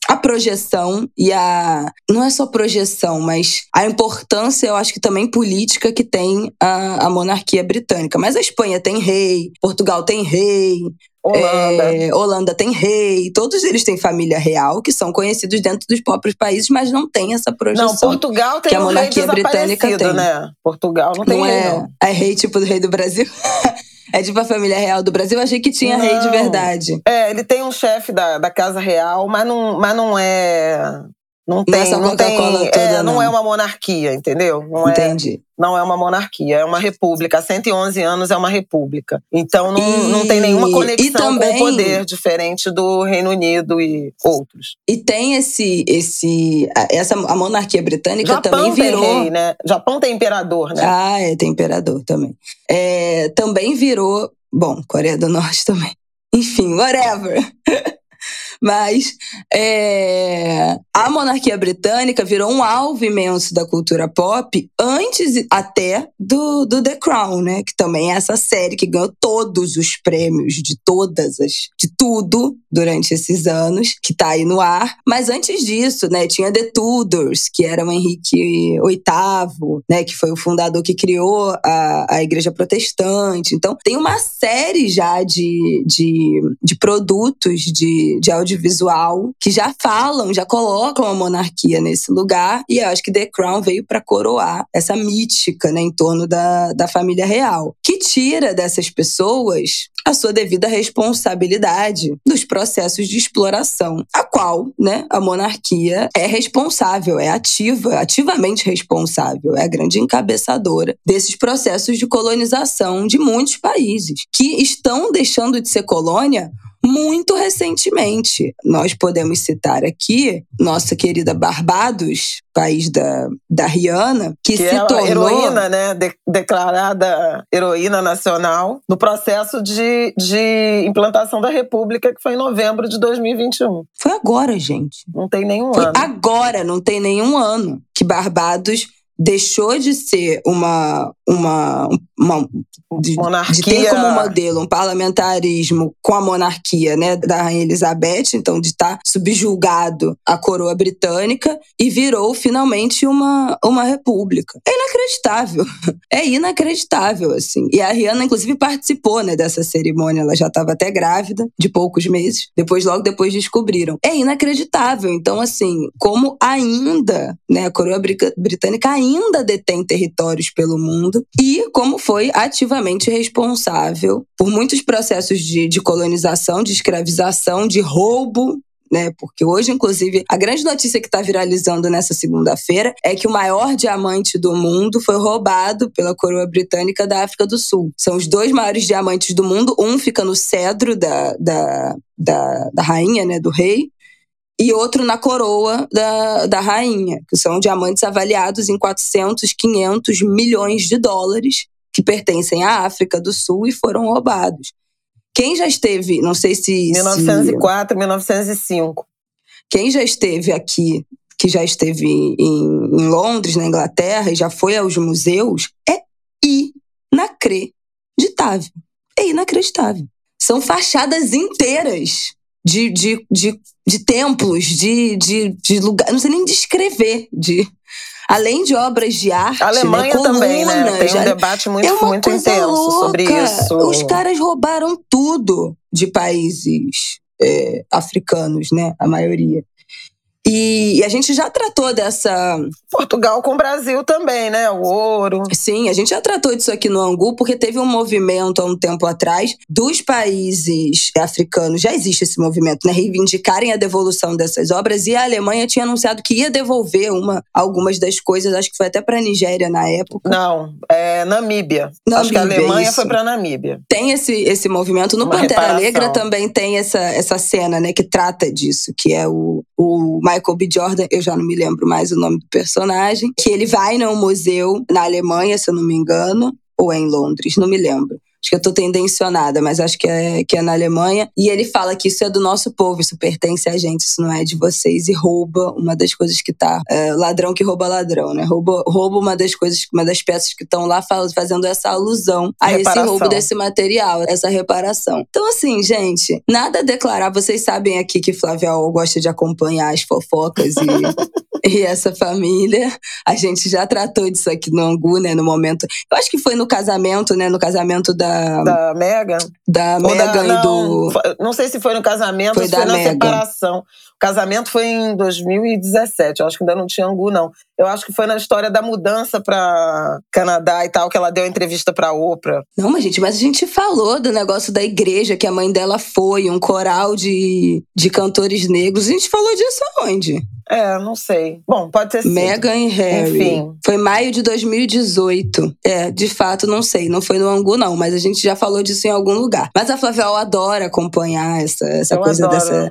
a projeção e a. Não é só projeção, mas a importância, eu acho que também política que tem a, a monarquia britânica. Mas a Espanha tem rei, Portugal tem rei, Holanda. É, Holanda tem rei, todos eles têm família real, que são conhecidos dentro dos próprios países, mas não tem essa projeção. Não, Portugal tem que a monarquia um britânica tem. né? Portugal não tem não rei, é, não. É rei tipo do rei do Brasil. É tipo a família real do Brasil. Eu achei que tinha não. rei de verdade. É, ele tem um chefe da, da casa real, mas não, mas não é. Não tem, Nessa não tem, toda, é, não. não. é uma monarquia, entendeu? Não é Entendi. É, não é uma monarquia, é uma república. Há 111 anos é uma república. Então não, e, não tem nenhuma conexão também, com o poder diferente do Reino Unido e outros. E tem esse esse essa a monarquia britânica Japão também virou, tem rei, né? Japão tem imperador, né? Ah, é, tem imperador também. É, também virou, bom, Coreia do Norte também. Enfim, whatever. Mas é, a monarquia britânica virou um alvo imenso da cultura pop antes até do, do The Crown, né? Que também é essa série que ganhou todos os prêmios de todas as. de tudo durante esses anos, que tá aí no ar. Mas antes disso, né, tinha The Tudors, que era o Henrique VIII, né? Que foi o fundador que criou a, a Igreja Protestante. Então, tem uma série já de, de, de produtos de, de audiovisual audiovisual que já falam, já colocam a monarquia nesse lugar. E eu acho que The Crown veio para coroar essa mítica né, em torno da, da família real, que tira dessas pessoas a sua devida responsabilidade dos processos de exploração, a qual né, a monarquia é responsável, é ativa, ativamente responsável, é a grande encabeçadora desses processos de colonização de muitos países que estão deixando de ser colônia muito recentemente. Nós podemos citar aqui nossa querida Barbados, país da, da Rihanna, que, que se é tornou heroína, né, de, declarada heroína nacional no processo de, de implantação da República que foi em novembro de 2021. Foi agora, gente. Não tem nenhum foi ano. Agora, não tem nenhum ano que Barbados deixou de ser uma, uma, uma de, de, ter como modelo um parlamentarismo com a monarquia né, da Rainha Elizabeth, então de estar subjulgado à coroa britânica, e virou finalmente uma, uma república. É inacreditável. É inacreditável, assim. E a Rihanna, inclusive, participou né, dessa cerimônia. Ela já estava até grávida, de poucos meses. Depois, logo depois, descobriram. É inacreditável. Então, assim, como ainda né, a coroa britânica ainda detém territórios pelo mundo e como foi ativamente responsável por muitos processos de, de colonização, de escravização, de roubo né? Porque hoje, inclusive, a grande notícia que está viralizando nessa segunda-feira é que o maior diamante do mundo foi roubado pela coroa britânica da África do Sul. São os dois maiores diamantes do mundo. Um fica no cedro da, da, da, da rainha, né? Do rei e outro na coroa da, da rainha, que são diamantes avaliados em 400, 500 milhões de dólares, que pertencem à África do Sul e foram roubados. Quem já esteve, não sei se. 1904, se, 1905. Quem já esteve aqui, que já esteve em, em Londres, na Inglaterra, e já foi aos museus, é inacreditável. É inacreditável. São fachadas inteiras de, de, de, de templos, de, de, de lugares, não sei nem descrever, de além de obras de arte, a Alemanha né, também, né? Tem um debate muito, é muito intenso louca. sobre isso. Os caras roubaram tudo de países é, africanos, né? A maioria. E a gente já tratou dessa. Portugal com o Brasil também, né? O ouro. Sim, a gente já tratou disso aqui no Angu, porque teve um movimento há um tempo atrás dos países africanos, já existe esse movimento, né? Reivindicarem a devolução dessas obras, e a Alemanha tinha anunciado que ia devolver uma, algumas das coisas, acho que foi até para a Nigéria na época. Não, é Namíbia. Namíbia acho que a Alemanha isso. foi para Namíbia. Tem esse, esse movimento. No uma Pantera reparação. Negra também tem essa, essa cena, né, que trata disso, que é o, o Michael B. Jordan, eu já não me lembro mais o nome do personagem, que ele vai num museu na Alemanha, se eu não me engano, ou é em Londres, não me lembro. Acho que eu tô tendencionada, mas acho que é, que é na Alemanha. E ele fala que isso é do nosso povo, isso pertence a gente, isso não é de vocês. E rouba uma das coisas que tá. É, ladrão que rouba ladrão, né? Rouba, rouba uma das coisas, uma das peças que estão lá fazendo essa alusão a reparação. esse roubo desse material, essa reparação. Então, assim, gente, nada a declarar. Vocês sabem aqui que Flávia gosta de acompanhar as fofocas e. e essa família. A gente já tratou disso aqui no Angu, né? No momento. Eu acho que foi no casamento, né? No casamento da da. Megan? Da Megan e do. Não sei se foi no casamento foi ou se foi na Megan. separação. O casamento foi em 2017. Eu acho que ainda não tinha Angu, não. Eu acho que foi na história da mudança para Canadá e tal, que ela deu a entrevista pra Oprah. Não, mas gente, mas a gente falou do negócio da igreja que a mãe dela foi, um coral de, de cantores negros. A gente falou disso aonde? É, não sei. Bom, pode ser Meghan e Harry. Enfim. Foi maio de 2018. É, de fato, não sei. Não foi no Angu, não, mas a gente já falou disso em algum lugar. Mas a Flavel adora acompanhar essa, essa coisa dessa,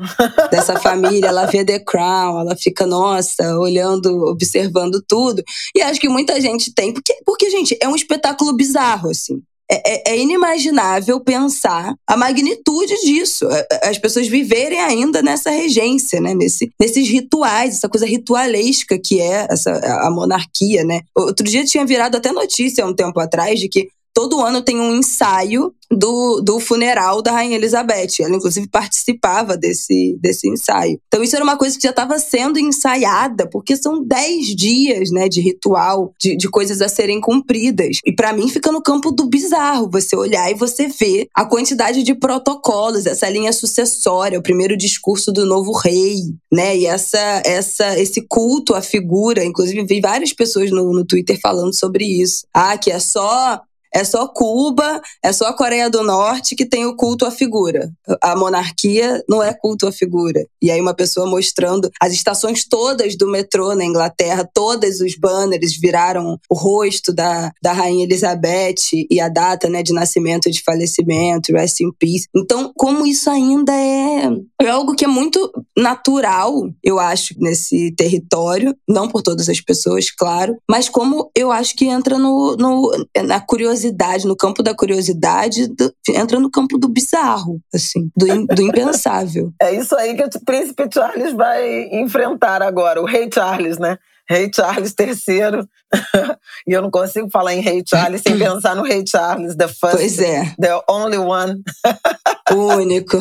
dessa família. Ela vê The Crown, ela fica, nossa, olhando, observando tudo. E acho que muita gente tem, porque, porque gente, é um espetáculo bizarro, assim. É, é, é, inimaginável pensar a magnitude disso. As pessoas viverem ainda nessa regência, né? Nesse, nesses rituais, essa coisa ritualesca que é essa, a monarquia, né? Outro dia tinha virado até notícia, um tempo atrás, de que todo ano tem um ensaio do, do funeral da Rainha Elizabeth. Ela, inclusive, participava desse, desse ensaio. Então, isso era uma coisa que já estava sendo ensaiada, porque são dez dias né, de ritual, de, de coisas a serem cumpridas. E para mim fica no campo do bizarro você olhar e você ver a quantidade de protocolos, essa linha sucessória, o primeiro discurso do novo rei, né? E essa, essa, esse culto à figura. Inclusive, vi várias pessoas no, no Twitter falando sobre isso. Ah, que é só é só Cuba, é só a Coreia do Norte que tem o culto à figura. A monarquia não é culto à figura. E aí uma pessoa mostrando as estações todas do metrô na Inglaterra, todos os banners viraram o rosto da, da rainha Elizabeth e a data né, de nascimento, de falecimento, rest in peace. Então, como isso ainda é, é algo que é muito natural, eu acho, nesse território, não por todas as pessoas, claro, mas como eu acho que entra no, no na curiosidade, no campo da curiosidade, do, entra no campo do bizarro, assim, do, do impensável. É isso aí que o príncipe Charles vai enfrentar agora, o rei Charles, né? Rei Charles III. e eu não consigo falar em Rei Charles sem pensar no Rei Charles, the first, pois é. the only one. o único.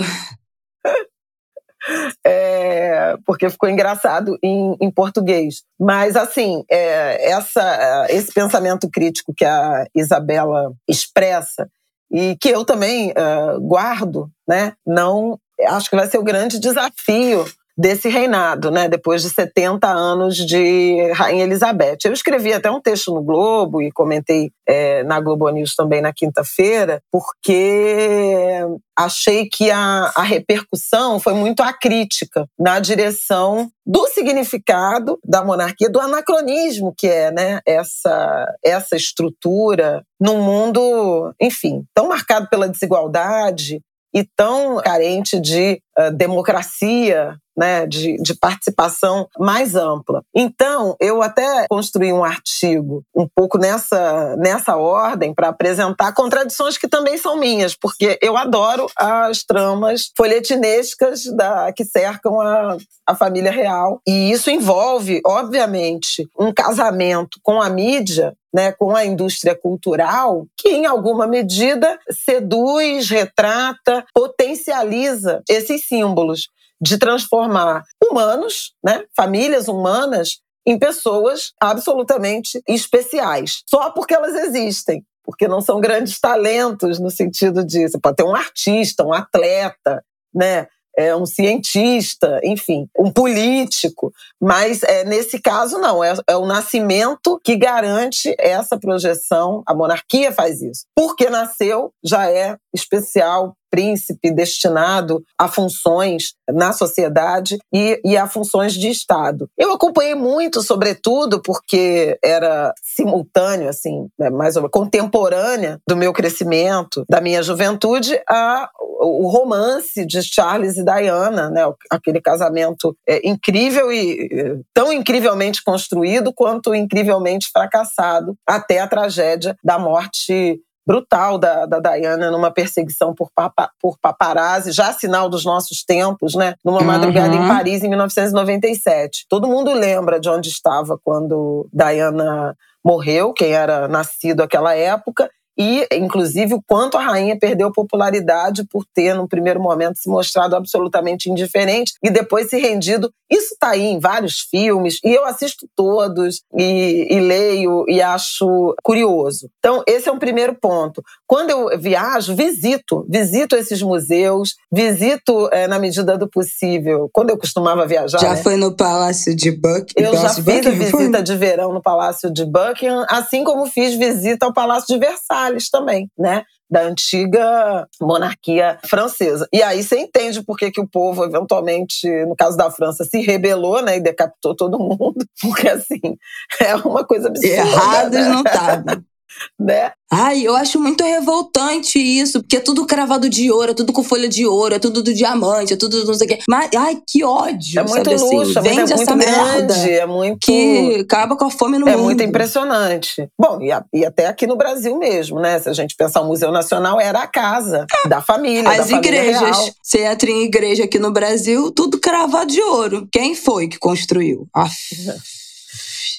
É, porque ficou engraçado em, em português. Mas, assim, é, essa, esse pensamento crítico que a Isabela expressa e que eu também uh, guardo, né? Não acho que vai ser o grande desafio desse reinado, né? Depois de 70 anos de Rainha Elizabeth. Eu escrevi até um texto no Globo e comentei é, na Globo News também na quinta-feira, porque achei que a, a repercussão foi muito acrítica na direção do significado da monarquia, do anacronismo que é, né? Essa, essa estrutura num mundo, enfim, tão marcado pela desigualdade, e tão carente de uh, democracia, né, de, de, participação mais ampla. Então, eu até construí um artigo um pouco nessa, nessa ordem para apresentar contradições que também são minhas, porque eu adoro as tramas folhetinescas da, que cercam a, a família real. E isso envolve, obviamente, um casamento com a mídia né, com a indústria cultural, que em alguma medida seduz, retrata, potencializa esses símbolos de transformar humanos, né, famílias humanas, em pessoas absolutamente especiais, só porque elas existem. Porque não são grandes talentos no sentido você pode ter um artista, um atleta, né? é um cientista, enfim, um político. Mas é, nesse caso, não. É, é o nascimento que garante essa projeção. A monarquia faz isso. Porque nasceu, já é especial, príncipe destinado a funções na sociedade e, e a funções de Estado. Eu acompanhei muito, sobretudo, porque era simultâneo, assim, né, mais ou menos contemporânea do meu crescimento, da minha juventude, a o romance de Charles e Diana, né? aquele casamento é, incrível e tão incrivelmente construído quanto incrivelmente fracassado, até a tragédia da morte brutal da, da Diana numa perseguição por, papa, por paparazzi, já sinal dos nossos tempos, né? Numa madrugada uhum. em Paris, em 1997. Todo mundo lembra de onde estava quando Diana morreu, quem era nascido naquela época, e, inclusive, o quanto a rainha perdeu popularidade por ter, no primeiro momento, se mostrado absolutamente indiferente e depois se rendido. Isso está aí em vários filmes e eu assisto todos e, e, leio e acho curioso. Então, esse é um primeiro ponto. Quando eu viajo, visito, visito esses museus, visito é, na medida do possível. Quando eu costumava viajar. Já né? foi no Palácio de Buckingham? Eu já fiz a visita de verão no Palácio de Buckingham, assim como fiz visita ao Palácio de Versalhes também, né? da antiga monarquia francesa. E aí você entende por que, que o povo, eventualmente, no caso da França, se rebelou né, e decapitou todo mundo, porque assim, é uma coisa absurda. Errados né? não estavam. Né? Ai, eu acho muito revoltante isso, porque é tudo cravado de ouro, é tudo com folha de ouro, é tudo do diamante, é tudo do não sei o quê. Mas, ai, que ódio. É muito sabe, luxo, assim? Vende é essa muito merda. grande, é muito. Que acaba com a fome no é mundo. É muito impressionante. Bom, e, a, e, até aqui no Brasil mesmo, né? Se a gente pensar o Museu Nacional, era a casa da família. As da igrejas. Família real. Você entra em igreja aqui no Brasil, tudo cravado de ouro. Quem foi que construiu? Aff.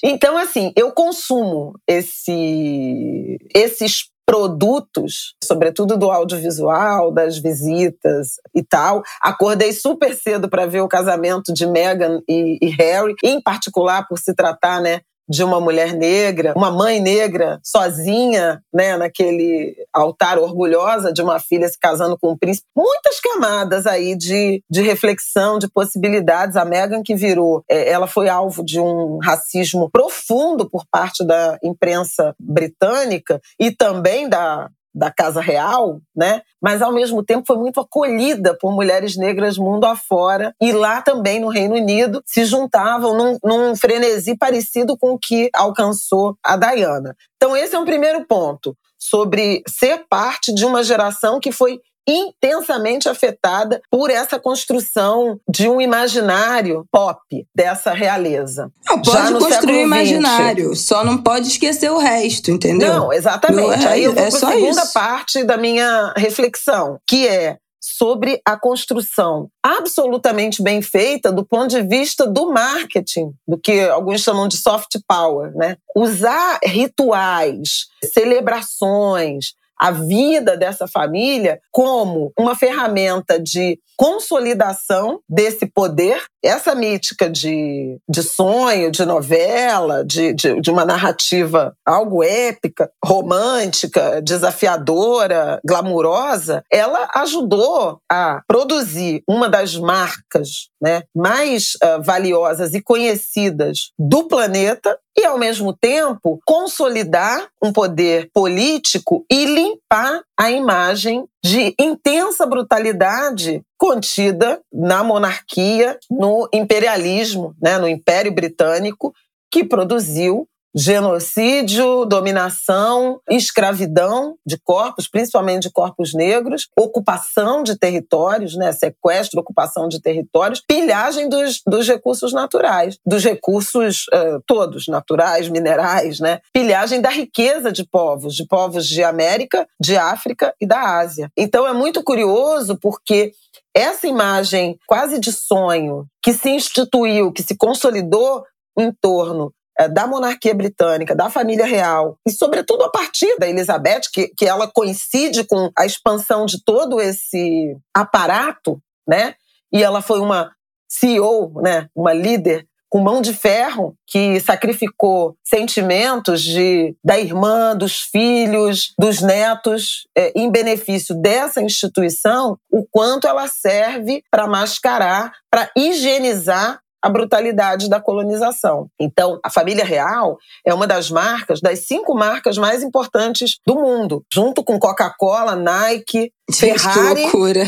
Então, assim, eu consumo esse, esses produtos, sobretudo do audiovisual, das visitas e tal. Acordei super cedo para ver o casamento de Meghan e, e, Harry, em particular por se tratar, né, de uma mulher negra, uma mãe negra sozinha, né, naquele altar orgulhosa de uma filha se casando com um príncipe. Muitas camadas aí de, de reflexão, de possibilidades. A Meghan que virou, é, ela foi alvo de um racismo profundo por parte da imprensa britânica e também da da Casa Real, né? Mas ao mesmo tempo foi muito acolhida por mulheres negras mundo afora e lá também no Reino Unido se juntavam num, num frenesi parecido com o que alcançou a Diana. Então esse é um primeiro ponto sobre ser parte de uma geração que foi intensamente afetada por essa construção de um imaginário pop dessa realeza. Não, pode construir um imaginário, só não pode esquecer o resto, entendeu? Não, exatamente. Aí eu vou é para a segunda isso. parte da minha reflexão, que é sobre a construção absolutamente bem feita do ponto de vista do marketing, do que alguns chamam de soft power, né? Usar rituais, celebrações, a vida dessa família como uma ferramenta de consolidação desse poder, essa mítica de, de sonho, de novela, de, de, de uma narrativa algo épica, romântica, desafiadora, glamurosa, ela ajudou a produzir uma das marcas né, mais uh, valiosas e conhecidas do planeta e, ao mesmo tempo, consolidar um poder político e limpar a imagem de intensa brutalidade contida na monarquia, no imperialismo, né, no Império Britânico, que produziu genocídio, dominação, escravidão de corpos, principalmente de corpos negros, ocupação de territórios, né, sequestro, ocupação de territórios, pilhagem dos, dos recursos naturais, dos recursos uh, todos, naturais, minerais, né, pilhagem da riqueza de povos, de povos de América, de África e da Ásia. Então é muito curioso porque essa imagem quase de sonho que se instituiu, que se consolidou em torno da monarquia britânica, da família real, e sobretudo a partir da Elizabeth, que, que ela coincide com a expansão de todo esse aparato, né? E ela foi uma CEO, né? Uma líder com mão de ferro que sacrificou sentimentos de, da irmã, dos filhos, dos netos, é, em benefício dessa instituição, o quanto ela serve para mascarar, para higienizar a brutalidade da colonização. Então, a família real é uma das marcas, das cinco marcas mais importantes do mundo, junto com Coca-Cola, Nike, Ferrari,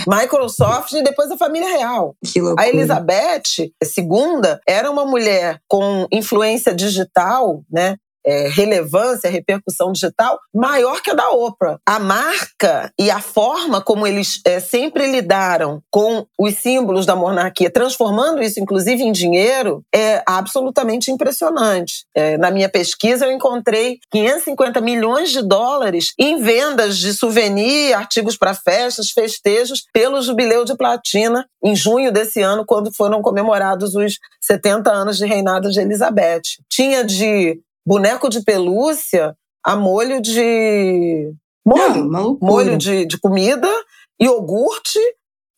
Microsoft e depois a família real. A Elizabeth II era uma mulher com influência digital, né? É, relevância, repercussão digital maior que a da Oprah. A marca e a forma como eles é, sempre lidaram com os símbolos da monarquia, transformando isso inclusive em dinheiro, é absolutamente impressionante. É, na minha pesquisa, eu encontrei 550 milhões de dólares em vendas de souvenir, artigos para festas, festejos, pelo jubileu de platina em junho desse ano, quando foram comemorados os 70 anos de reinado de Elizabeth. Tinha de boneco de pelúcia a molho de. Molho, Não, molho de, de comida, iogurte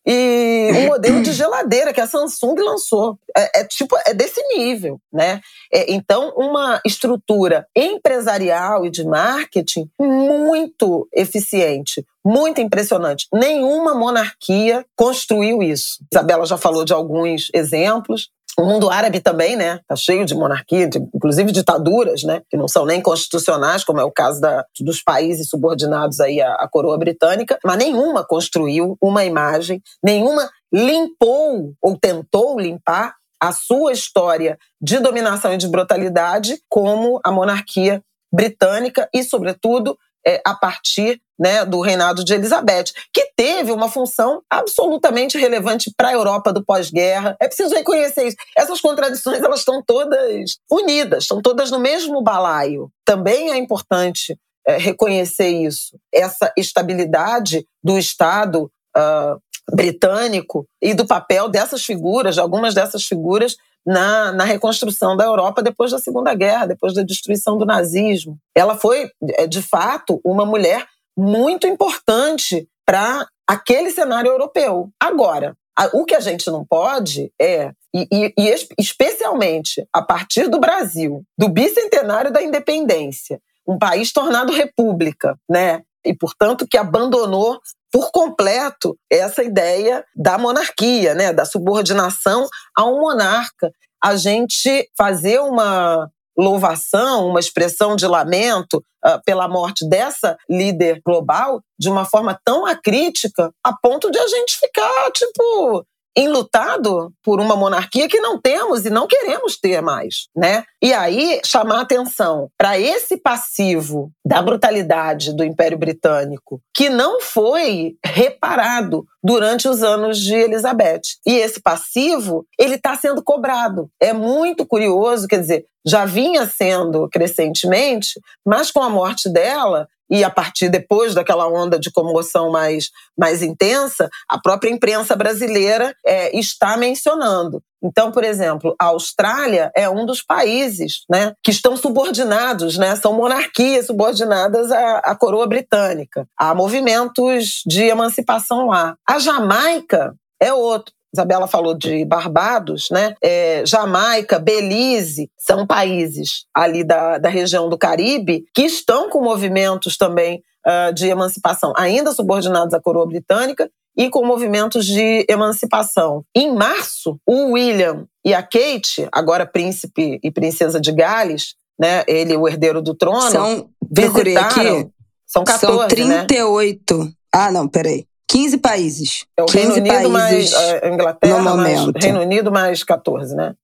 e um modelo de geladeira que a Samsung lançou. É, é tipo, é desse nível, né? É, então, uma estrutura empresarial e de marketing muito eficiente, muito impressionante. Nenhuma monarquia construiu isso. Isabela já falou de alguns exemplos. O mundo árabe também, né? Tá cheio de monarquia, de, inclusive ditaduras, né? Que não são nem constitucionais, como é o caso da, dos países subordinados aí à, à coroa britânica, mas nenhuma construiu uma imagem, nenhuma limpou ou tentou limpar a sua história de dominação e de brutalidade como a monarquia britânica e, sobretudo, é, a partir né, do reinado de Elizabeth, que teve uma função absolutamente relevante para a Europa do pós-guerra. É preciso reconhecer isso. Essas contradições elas estão todas unidas, estão todas no mesmo balaio. Também é importante é, reconhecer isso, essa estabilidade do Estado uh, britânico e do papel dessas figuras, de algumas dessas figuras na, na reconstrução da Europa depois da Segunda Guerra, depois da destruição do nazismo. Ela foi, é, de fato, uma mulher muito importante para aquele cenário europeu. Agora, O que a gente não pode é, e, e, e especialmente a partir do Brasil, do bicentenário da independência, um país tornado república, né? E, portanto, que abandonou por completo essa ideia da monarquia, né? Da subordinação a um monarca. A gente fazer uma louvação, uma expressão de lamento uh, pela morte dessa líder global de uma forma tão acrítica a ponto de a gente ficar, tipo, enlutado por uma monarquia que não temos e não queremos ter mais, né? E aí chamar atenção para esse passivo da brutalidade do Império Britânico, que não foi reparado durante os anos de Elizabeth. E esse passivo, ele está sendo cobrado. É muito curioso, quer dizer, já vinha sendo crescentemente, mas com a morte dela, e a partir depois daquela onda de comoção mais, mais intensa, a própria imprensa brasileira é, está mencionando. Então, por exemplo, a Austrália é um dos países né, que estão subordinados, né, são monarquias subordinadas à, à coroa britânica. Há movimentos de emancipação lá. A Jamaica é outro. Isabela falou de Barbados, né? É, Jamaica, Belize, são países ali da, da região do Caribe que estão com movimentos também uh, de emancipação, ainda subordinados à coroa britânica e com movimentos de emancipação. Em março, o William e a Kate, agora príncipe e princesa de Gales, né? Ele, o herdeiro do trono, são, visitaram. Aqui, são 14, são 38. Né? Ah, não, peraí. 15 países. É o 15 Reino Unido mais a Inglaterra, no mais. Reino Unido mais 14, né?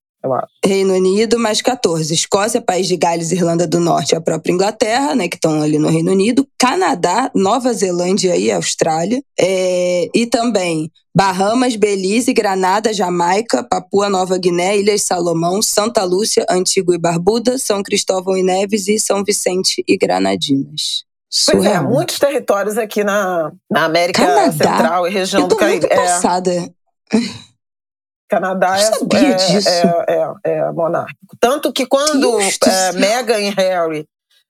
Reino Unido mais 14. Escócia, País de Gales, Irlanda do Norte a própria Inglaterra, né, que estão ali no Reino Unido. Canadá, Nova Zelândia e Austrália. É, e também Bahamas, Belize, Granada, Jamaica, Papua Nova Guiné, Ilhas Salomão, Santa Lúcia, Antigua e Barbuda, São Cristóvão e Neves e São Vicente e Granadinas. Pois é, muitos territórios aqui na, na América Canadá? Central e região Eu tô do Caribe. Muito é. passada. Canadá é, sabia é, disso. É, é, é, monárquico. Tanto que quando é, Meghan e Harry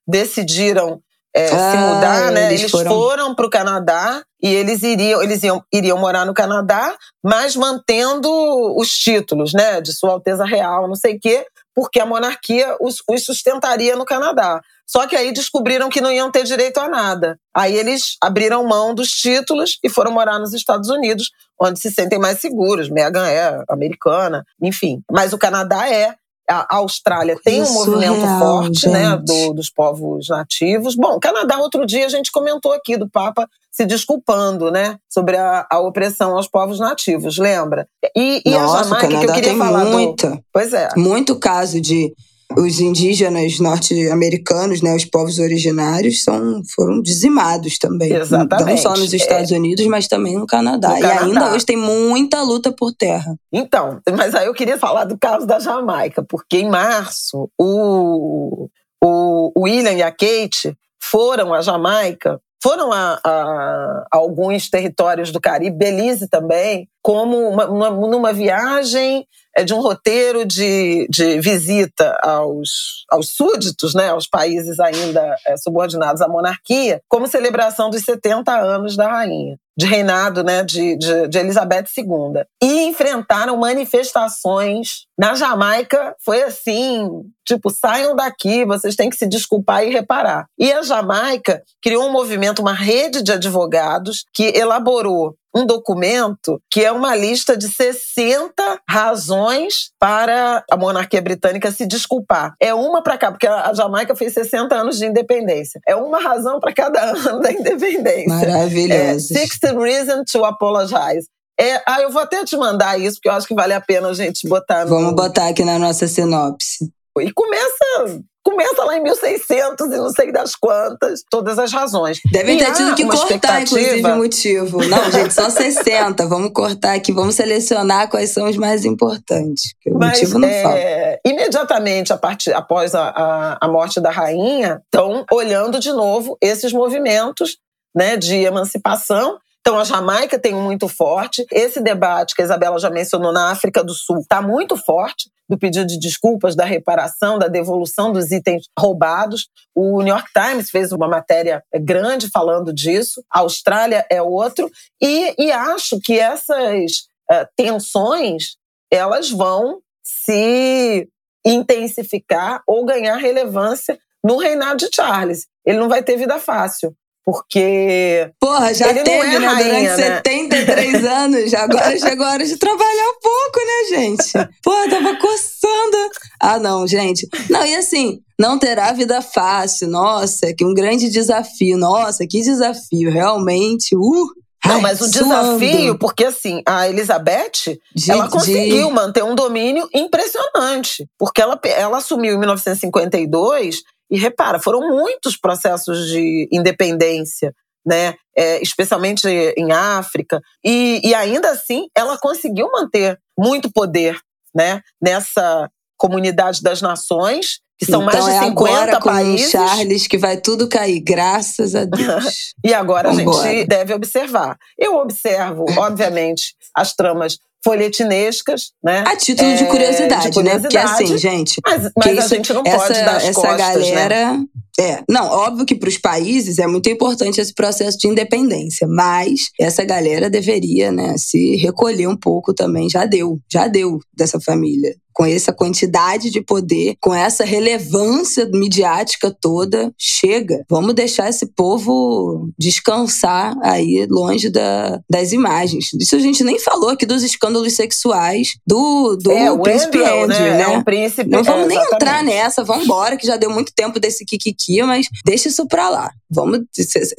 decidiram é, ah, se mudar, né? Eles, foram para o Canadá e eles iriam, eles iam, iriam morar no Canadá, mas mantendo os títulos, né? De Sua Alteza Real, não sei o quê, porque a monarquia os, os sustentaria no Canadá. Só que aí descobriram que não iam ter direito a nada. Aí eles abriram mão dos títulos e foram morar nos Estados Unidos, onde se sentem mais seguros. Meghan é americana, enfim. Mas o Canadá é. A Austrália tem um movimento real, forte né, do, dos povos nativos. Bom, Canadá, outro dia a gente comentou aqui do Papa se desculpando, né, sobre a, a opressão aos povos nativos, lembra? E, e Nossa, a Jamaica, que eu queria falar muita, do... Pois é. Muito caso de os indígenas norte-americanos, né, os povos originários, são, foram dizimados também. Exatamente. Não só nos Estados é. Unidos, mas também no Canadá. No e Canadá. ainda hoje tem muita luta por terra. Então, mas aí eu queria falar do caso da Jamaica, porque em março o, o William e a Kate foram à Jamaica foram a, a, a, alguns territórios do Caribe, Belize também, como uma, uma, numa viagem é de um roteiro de, de visita aos, aos súditos, né, aos países ainda é, subordinados à monarquia, como celebração dos 70 anos da rainha de reinado né, de, de, de, Elizabeth II. E enfrentaram manifestações. Na Jamaica foi assim: tipo, saiam daqui, vocês têm que se desculpar e reparar. E a Jamaica criou um movimento, uma rede de advogados que elaborou um documento que é uma lista de 60 razões para a monarquia britânica se desculpar. É uma para cá, porque a Jamaica fez 60 anos de independência. É uma razão para cada ano da independência. Maravilhoso. É 60 Reasons to Apologize. É, ah, eu vou até te mandar isso, porque eu acho que vale a pena a gente botar. No... Vamos botar aqui na nossa sinopse. E começa começa lá em 1600 e não sei das quantas, todas as razões. Devem ter tido que cortar, inclusive, o motivo. Não, gente, só 60. Vamos cortar aqui, vamos selecionar quais são os mais importantes. o Mas, motivo não é, fala. Imediatamente a partir, após a, a, a morte da rainha, estão olhando de novo esses movimentos né, de emancipação então, a Jamaica tem muito forte. Esse debate que a Isabela já mencionou na África do Sul está muito forte do pedido de desculpas, da reparação, da devolução dos itens roubados. O New York Times fez uma matéria grande falando disso. A Austrália é outro. E, e acho que essas uh, tensões elas vão se intensificar ou ganhar relevância no reinado de Charles. Ele não vai ter vida fácil. Porque. Porra, já teve, é né? Rainha, Durante né? 73 anos. Agora chegou a hora de trabalhar um pouco, né, gente? Porra, tava coçando. Ah, não, gente. Não, e assim, não terá vida fácil. Nossa, que um grande desafio. Nossa, que desafio. Realmente. Uh, não, mas o suando. desafio, porque assim, a Elizabeth, De- ela de- conseguiu manter um domínio impressionante. Porque ela, ela assumiu em 1952, e repara, foram muitos processos de independência, né? É, especialmente em África. E, e ainda assim, ela conseguiu manter muito poder né? nessa comunidade das nações, que são mais então de é 50 agora com o países. Charles que vai tudo cair, graças a Deus. E agora a gente deve observar. Eu observo, obviamente, as tramas folhetinescas, né? A título É, de, curiosidade, de né? Porque curiosidade. assim, gente, Mas, mas a gente não pode essa, dar as essa costas, né? galera. É, não, óbvio que para os países é muito importante esse processo de independência, mas essa galera deveria, né, se recolher um pouco também. Já deu, já deu dessa família. Com essa quantidade de poder, com essa relevância midiática toda, chega. Vamos deixar esse povo descansar aí longe da, das imagens. Isso a gente nem falou aqui dos escândalos sexuais do, do é, príncipe Andrew, Andrew, né? né? É um príncipe. Não vamos é, nem entrar nessa, vamos embora, que já deu muito tempo desse kikiki, mas deixa isso pra lá. Vamos,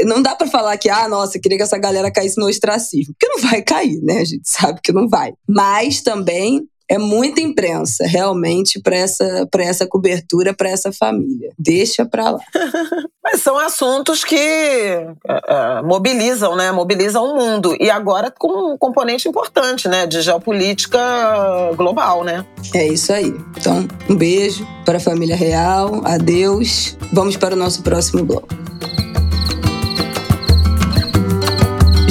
não dá pra falar que, ah, nossa, queria que essa galera caísse no ostracismo. Porque não vai cair, né? A gente sabe que não vai. Mas também é muita imprensa, realmente, pra essa, pra essa cobertura, pra essa família. Deixa pra lá. Mas são assuntos que é, mobilizam, né? Mobilizam o mundo. E agora com um componente importante, né? De geopolítica global, né? É isso aí. Então, um beijo para a família real. Adeus. Vamos para o nosso próximo bloco.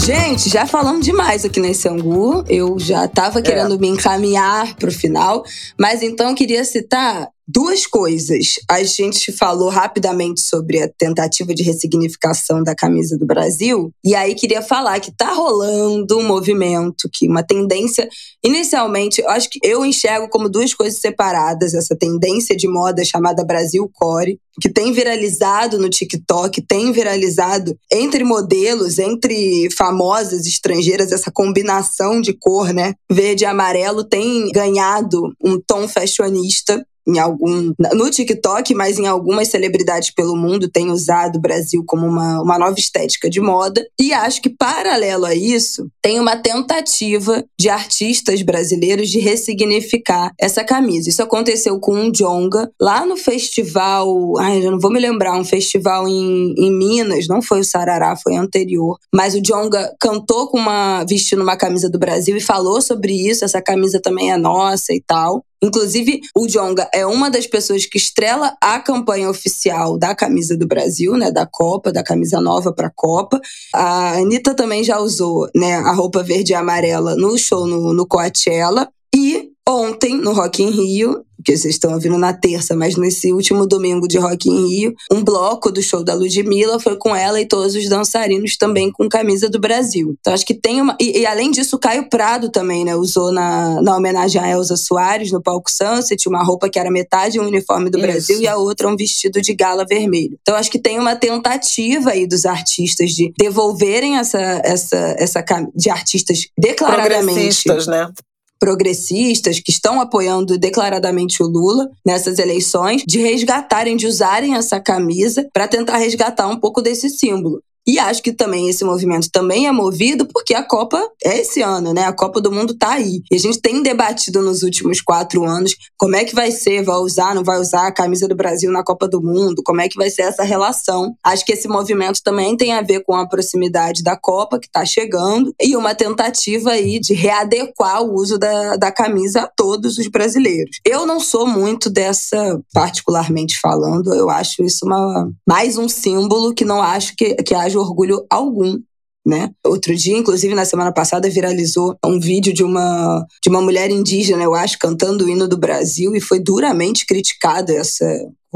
Gente, já falamos demais aqui nesse angu. Eu já estava querendo me encaminhar para o final, mas então eu queria citar duas coisas. A gente falou rapidamente sobre a tentativa de ressignificação da camisa do Brasil, e aí queria falar que tá rolando um movimento, que uma tendência Inicialmente, eu acho que eu enxergo como duas coisas separadas essa tendência de moda chamada Brasil Core, que tem viralizado no TikTok, tem viralizado entre modelos, entre famosas estrangeiras, essa combinação de cor, né? Verde e amarelo tem ganhado um tom fashionista em algum no TikTok, mas em algumas celebridades pelo mundo têm usado o Brasil como uma, uma nova estética de moda. E acho que paralelo a isso, tem uma tentativa de artistas brasileiros de ressignificar essa camisa. Isso aconteceu com o Jonga lá no festival, ai, eu não vou me lembrar, um festival em, em Minas, não foi o Sarará, foi anterior, mas o Jonga cantou com uma vestindo uma camisa do Brasil e falou sobre isso, essa camisa também é nossa e tal. Inclusive, o Jonga é uma das pessoas que estrela a campanha oficial da camisa do Brasil, né, da Copa, da camisa nova para a Copa. A Anitta também já usou, né, a roupa verde e amarela no show no, no Coachella. E ontem, no Rock in Rio, que vocês estão ouvindo na terça, mas nesse último domingo de Rock in Rio, um bloco do show da Ludmilla foi com ela e todos os dançarinos também com camisa do Brasil. Então acho que tem uma. E, e além disso, o Caio Prado também, né? Usou na, na homenagem a Elza Soares no palco Sunset, uma roupa que era metade um uniforme do Isso. Brasil e a outra um vestido de gala vermelho. Então acho que tem uma tentativa aí dos artistas de devolverem essa, essa, essa de artistas declaradamente Progressistas, né? Progressistas que estão apoiando declaradamente o Lula nessas eleições, de resgatarem, de usarem essa camisa para tentar resgatar um pouco desse símbolo. E acho que também esse movimento também é movido porque a Copa é esse ano, né? A Copa do Mundo tá aí. E a gente tem debatido nos últimos quatro anos como é que vai ser, vai usar, não vai usar a camisa do Brasil na Copa do Mundo, como é que vai ser essa relação. Acho que esse movimento também tem a ver com a proximidade da Copa que tá chegando e uma tentativa aí de readequar o uso da, da camisa a todos os brasileiros. Eu não sou muito dessa, particularmente falando, eu acho isso uma, mais um símbolo que não acho que, que haja orgulho algum né? Outro dia, inclusive na semana passada, viralizou um vídeo de uma, de uma mulher indígena, eu acho, cantando o hino do Brasil e foi duramente criticada essa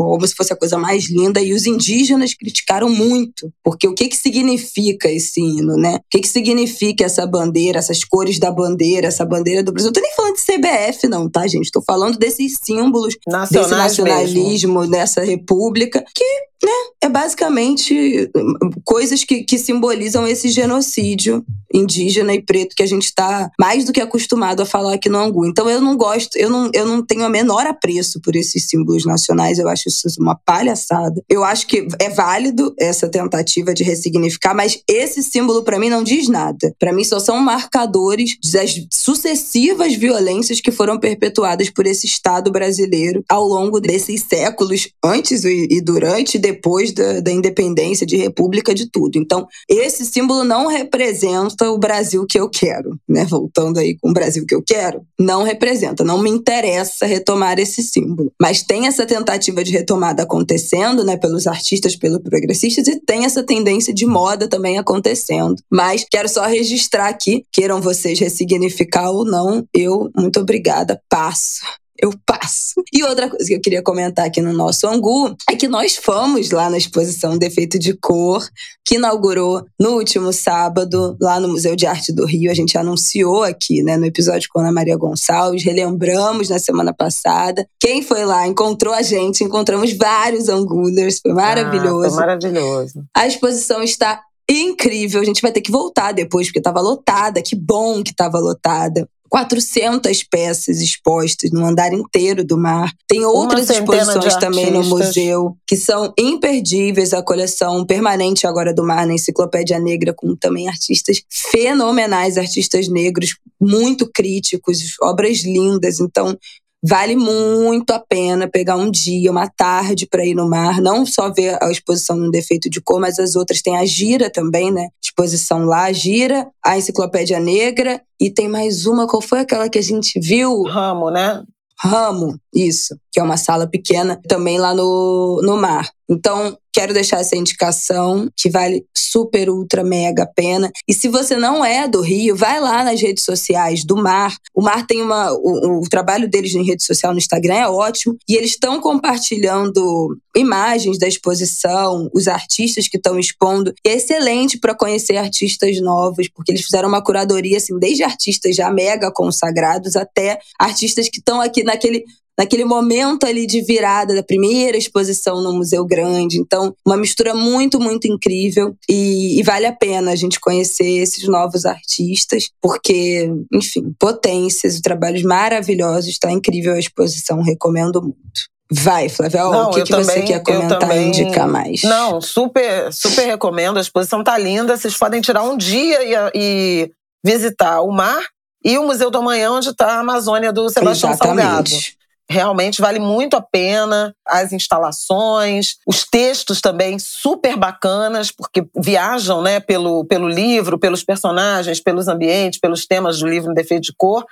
como se fosse a coisa mais linda, e os indígenas criticaram muito, porque o que que significa esse hino, né? O que que significa essa bandeira, essas cores da bandeira, essa bandeira do Brasil? Eu tô nem falando de CBF não, tá, gente? Tô falando desses símbolos, desse nacionalismo, mesmo. dessa república, que né? É basicamente hum, coisas que, que simbolizam esse genocídio indígena e preto que a gente está mais do que acostumado a falar aqui no Angu. Então eu não gosto, eu não, eu não tenho a menor apreço por esses símbolos nacionais, eu acho isso uma palhaçada. Eu acho que é válido essa tentativa de ressignificar, mas esse símbolo para mim não diz nada. Para mim só são marcadores das sucessivas violências que foram perpetuadas por esse Estado brasileiro ao longo desses séculos, antes e durante depois da, da independência, de república, de tudo. Então, esse símbolo não representa o Brasil que eu quero, né? Voltando aí com o Brasil que eu quero, não representa, não me interessa retomar esse símbolo. Mas tem essa tentativa de retomada acontecendo, né, pelos artistas, pelos progressistas, e tem essa tendência de moda também acontecendo. Mas quero só registrar aqui, queiram vocês ressignificar ou não, eu, muito obrigada, passo eu passo. E outra coisa que eu queria comentar aqui no nosso Angu é que nós fomos lá na exposição Defeito de Cor, que inaugurou no último sábado, lá no Museu de Arte do Rio. A gente anunciou aqui, né, no episódio com Ana Maria Gonçalves, relembramos na semana passada. Quem foi lá encontrou a gente, encontramos vários Angulers, foi maravilhoso. Ah, foi maravilhoso. A exposição está incrível. A gente vai ter que voltar depois, porque estava lotada. Que bom que estava lotada. 400 peças expostas no andar inteiro do mar. Tem outras exposições também no museu que são imperdíveis. A coleção permanente agora do mar na Enciclopédia Negra, com também artistas fenomenais, artistas negros muito críticos, obras lindas. Então, Vale muito a pena pegar um dia, uma tarde para ir no mar, não só ver a exposição no defeito de cor, mas as outras tem a Gira também, né? Exposição lá, a Gira, a Enciclopédia Negra e tem mais uma, qual foi aquela que a gente viu? Ramo, né? Ramo, isso, que é uma sala pequena, também lá no, no mar. Então, quero deixar essa indicação que vale super, ultra, mega pena. E se você não é do Rio, vai lá nas redes sociais do Mar. O Mar tem uma. O, o trabalho deles em rede social no Instagram é ótimo. E eles estão compartilhando imagens da exposição, os artistas que estão expondo. E é excelente para conhecer artistas novos, porque eles fizeram uma curadoria, assim, desde artistas já mega consagrados até artistas que estão aqui naquele naquele momento ali de virada da primeira exposição no Museu Grande. Então, uma mistura muito, muito incrível e, e vale a pena a gente conhecer esses novos artistas, porque, enfim, potências, trabalhos maravilhosos, está incrível a exposição, recomendo muito. Vai, Flávia, o que, que também, você quer comentar também, e indicar mais? Não, super, super recomendo. A exposição tá linda. Vocês podem tirar um dia e, e visitar o mar e o Museu do Amanhã, onde está a Amazônia do Sebastião Exatamente. Salgado. Realmente vale muito a pena as instalações, os textos também super bacanas, porque viajam né, pelo, pelo livro, pelos personagens, pelos ambientes, pelos temas do livro em defeito de cor.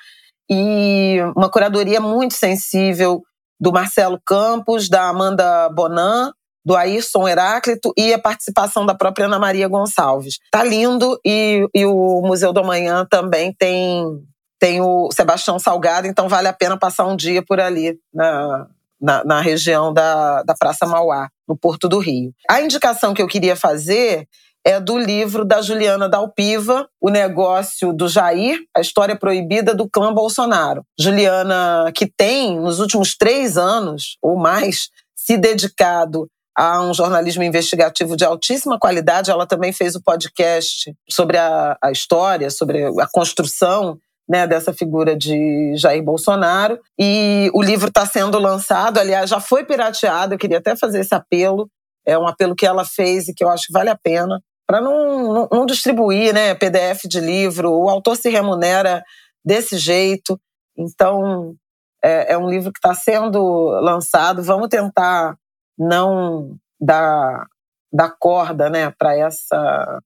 E uma curadoria muito sensível do Marcelo Campos, da Amanda Bonan, do Ayrson Heráclito e a participação da própria Ana Maria Gonçalves. Tá lindo e, e o Museu do Amanhã também tem tem o Sebastião Salgado, então vale a pena passar um dia por ali na, na, na, região da, da Praça Mauá, no Porto do Rio. A indicação que eu queria fazer é do livro da Juliana Dalpiva, O Negócio do Jair, a história proibida do clã Bolsonaro. Juliana, que tem, nos últimos três anos ou mais, se dedicado a um jornalismo investigativo de altíssima qualidade. Ela também fez o podcast sobre a, a história, sobre a construção né, dessa figura de Jair Bolsonaro. E o livro está sendo lançado, aliás, já foi pirateado. Eu queria até fazer esse apelo. É um apelo que ela fez e que eu acho que vale a pena. Para não, não, não, distribuir né, PDF de livro, o autor se remunera desse jeito. Então, é, é um livro que está sendo lançado. Vamos tentar não dar, dar corda né, para essa,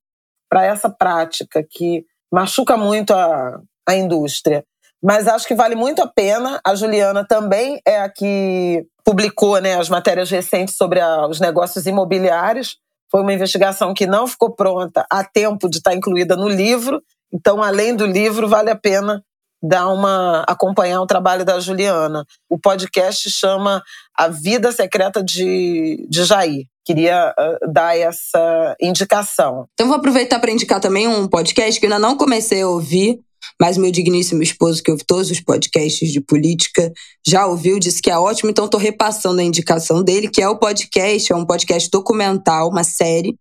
essa prática que machuca muito a, indústria. Mas acho que vale muito a pena. A Juliana também é a que publicou né, as matérias recentes sobre a, os negócios imobiliários. Foi uma investigação que não ficou pronta a tempo de estar incluída no livro. Então, além do livro, vale a pena dar uma acompanhar o trabalho da Juliana. O podcast chama A Vida Secreta de, de Jair. Queria uh, dar essa indicação. Então vou aproveitar para indicar também um podcast que eu ainda não comecei a ouvir, mas meu digníssimo esposo, que ouve todos os podcasts de política, já ouviu, disse que é ótimo, então estou repassando a indicação dele, que é o podcast, é um podcast documental, uma série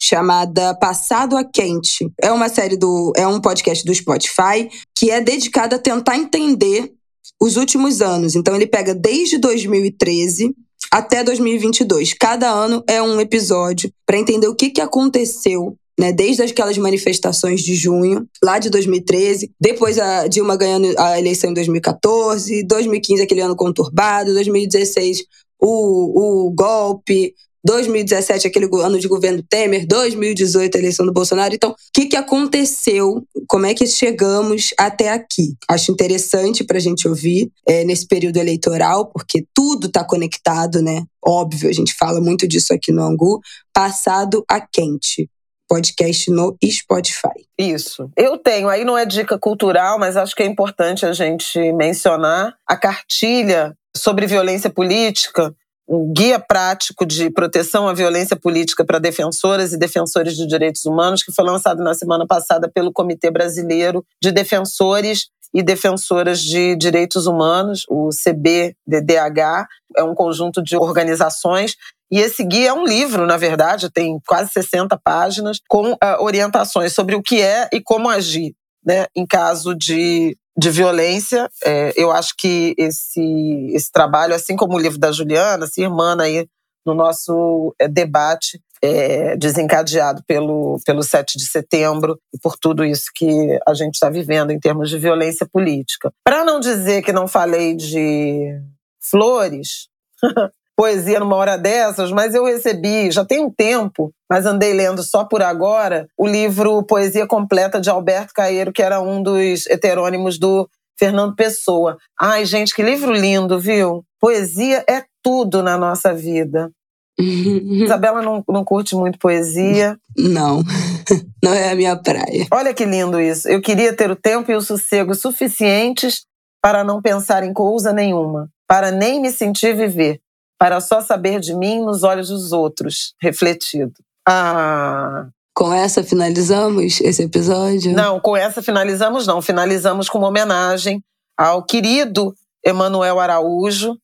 chamada Passado a Quente. É uma série do. é um podcast do Spotify que é dedicado a tentar entender os últimos anos. Então ele pega desde 2013 até 2022. Cada ano é um episódio para entender o que, que aconteceu né, desde aquelas manifestações de junho, lá de 2013, depois a Dilma ganhando a eleição em 2014, 2015 aquele ano conturbado, 2016 o, o golpe, 2017, aquele ano de governo Temer, 2018, a eleição do Bolsonaro. Então, o que, que aconteceu? Como é que chegamos até aqui? Acho interessante para a gente ouvir é, nesse período eleitoral, porque tudo está conectado, né? Óbvio, a gente fala muito disso aqui no Angu. Passado a quente podcast no Spotify. Isso. Eu tenho, aí não é dica cultural, mas acho que é importante a gente mencionar a cartilha sobre violência política um guia prático de proteção à violência política para defensoras e defensores de direitos humanos, que foi lançado na semana passada pelo Comitê Brasileiro de Defensores e Defensoras de Direitos Humanos, o CBDDH, é um conjunto de organizações. E esse guia é um livro, na verdade, tem quase 60 páginas, com uh, orientações sobre o que é e como agir né, em caso de de violência. É, eu acho que esse, esse trabalho, assim como o livro da Juliana, se irmana aí no nosso é, debate é, desencadeado pelo, pelo 7 de setembro e por tudo isso que a gente está vivendo em termos de violência política. Para não dizer que não falei de flores, poesia numa hora dessas, mas eu recebi, já tem um tempo, mas andei lendo só por agora, o livro Poesia Completa de Alberto Caeiro, que era um dos heterônimos do Fernando Pessoa. Ai, gente, que livro lindo, viu? Poesia é tudo na nossa vida. Isabela não, não curte muito poesia. Não, não é a minha praia. Olha que lindo isso. Eu queria ter o tempo e o sossego suficientes para não pensar em coisa nenhuma, para nem me sentir viver, para só saber de mim nos olhos dos outros, refletido. Ah. Com essa finalizamos esse episódio? Não, com essa finalizamos não. Finalizamos com uma homenagem ao querido Emanuel Araújo,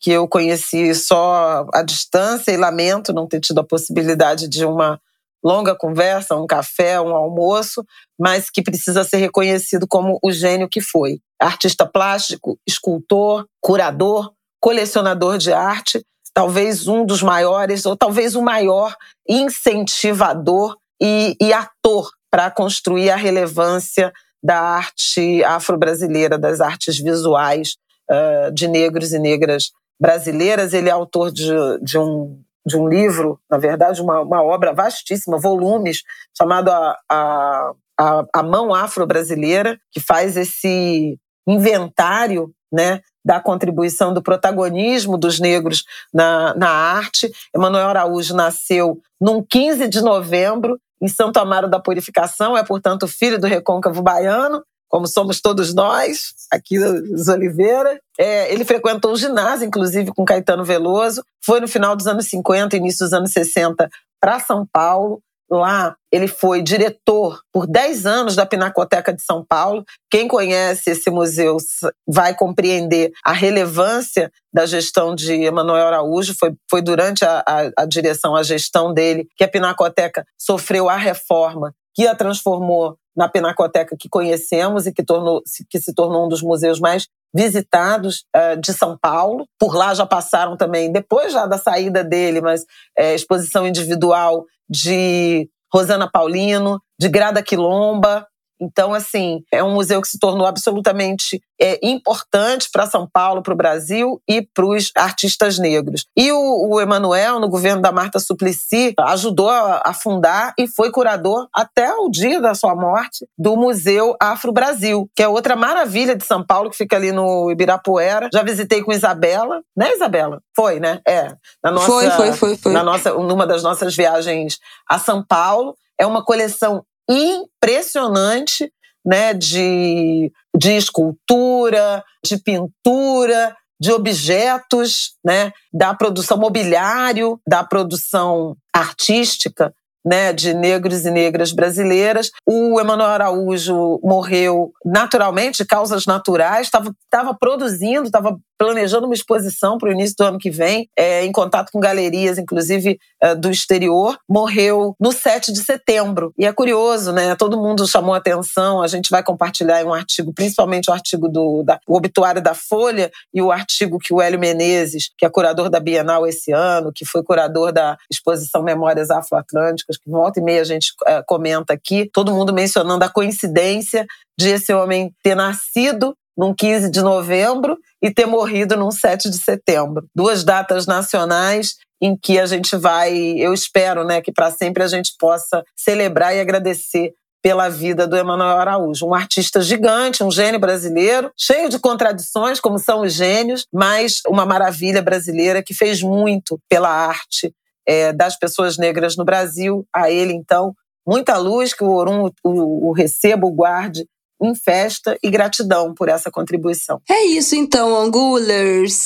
que eu conheci só à distância e lamento não ter tido a possibilidade de uma longa conversa, um café, um almoço, mas que precisa ser reconhecido como o gênio que foi. Artista plástico, escultor, curador, colecionador de arte, talvez um dos maiores, ou talvez o maior incentivador e, e ator para construir a relevância da arte afro-brasileira, das artes visuais uh, de negros e negras brasileiras. Ele é autor de, de, um, de um livro, na verdade, uma, uma obra vastíssima, volumes, chamado a, a, a, a Mão Afro-Brasileira, que faz esse inventário né, da contribuição do protagonismo dos negros na, na arte. Emanuel Araújo nasceu num 15 de novembro em Santo Amaro da Purificação, é, portanto, filho do recôncavo baiano, como somos todos nós, aqui dos Oliveira. É, ele frequentou o ginásio, inclusive, com Caetano Veloso. Foi no final dos anos 50, início dos anos 60, para São Paulo. Lá, ele foi diretor por 10 anos da Pinacoteca de São Paulo. Quem conhece esse museu vai compreender a relevância da gestão de Emanuel Araújo. Foi, foi durante a, a, a direção, a gestão dele, que a Pinacoteca sofreu a reforma que a transformou na Pinacoteca que conhecemos e que, tornou, que se tornou um dos museus mais visitados uh, de São Paulo. Por lá já passaram também, depois já da saída dele, mas é, exposição individual de Rosana Paulino, de Grada Quilomba Então, assim, é um museu que se tornou absolutamente é, importante para São Paulo, para o Brasil e para os artistas negros. E o, o Emanuel, no governo da Marta Suplicy, ajudou a, a, fundar e foi curador até o dia da sua morte do Museu Afro Brasil, que é outra maravilha de São Paulo, que fica ali no Ibirapuera. Já visitei com Isabela, né, Isabela? Foi, né? É. Na nossa, foi, foi, foi, foi. Na nossa, numa das nossas viagens a São Paulo. É uma coleção impressionante né, de, de escultura, de pintura, de objetos, né, da produção mobiliário, da produção artística, né, de negros e negras brasileiras. O Emanuel Araújo morreu naturalmente, de causas naturais, estava produzindo, estava planejando uma exposição para o início do ano que vem, é, em contato com galerias, inclusive é, do exterior. Morreu no 7 de setembro. E é curioso, né? Todo mundo chamou atenção. A gente vai compartilhar um artigo, principalmente o artigo do da, o obituário da Folha e o artigo que o Hélio Menezes, que é curador da Bienal esse ano, que foi curador da exposição Memórias Afro-Atlânticas, que volta e meia a gente é, comenta aqui, todo mundo mencionando a coincidência de esse homem ter nascido num 15 de novembro e ter morrido num 7 de setembro. Duas datas nacionais em que a gente vai, eu espero, né, que para sempre a gente possa celebrar e agradecer pela vida do Emanuel Araújo, um artista gigante, um gênio brasileiro, cheio de contradições, como são os gênios, mas uma maravilha brasileira que fez muito pela arte é, das pessoas negras no Brasil. A ele, então, muita luz, que o Orum o, o receba, o guarde em festa e gratidão por essa contribuição. É isso então, Angulers.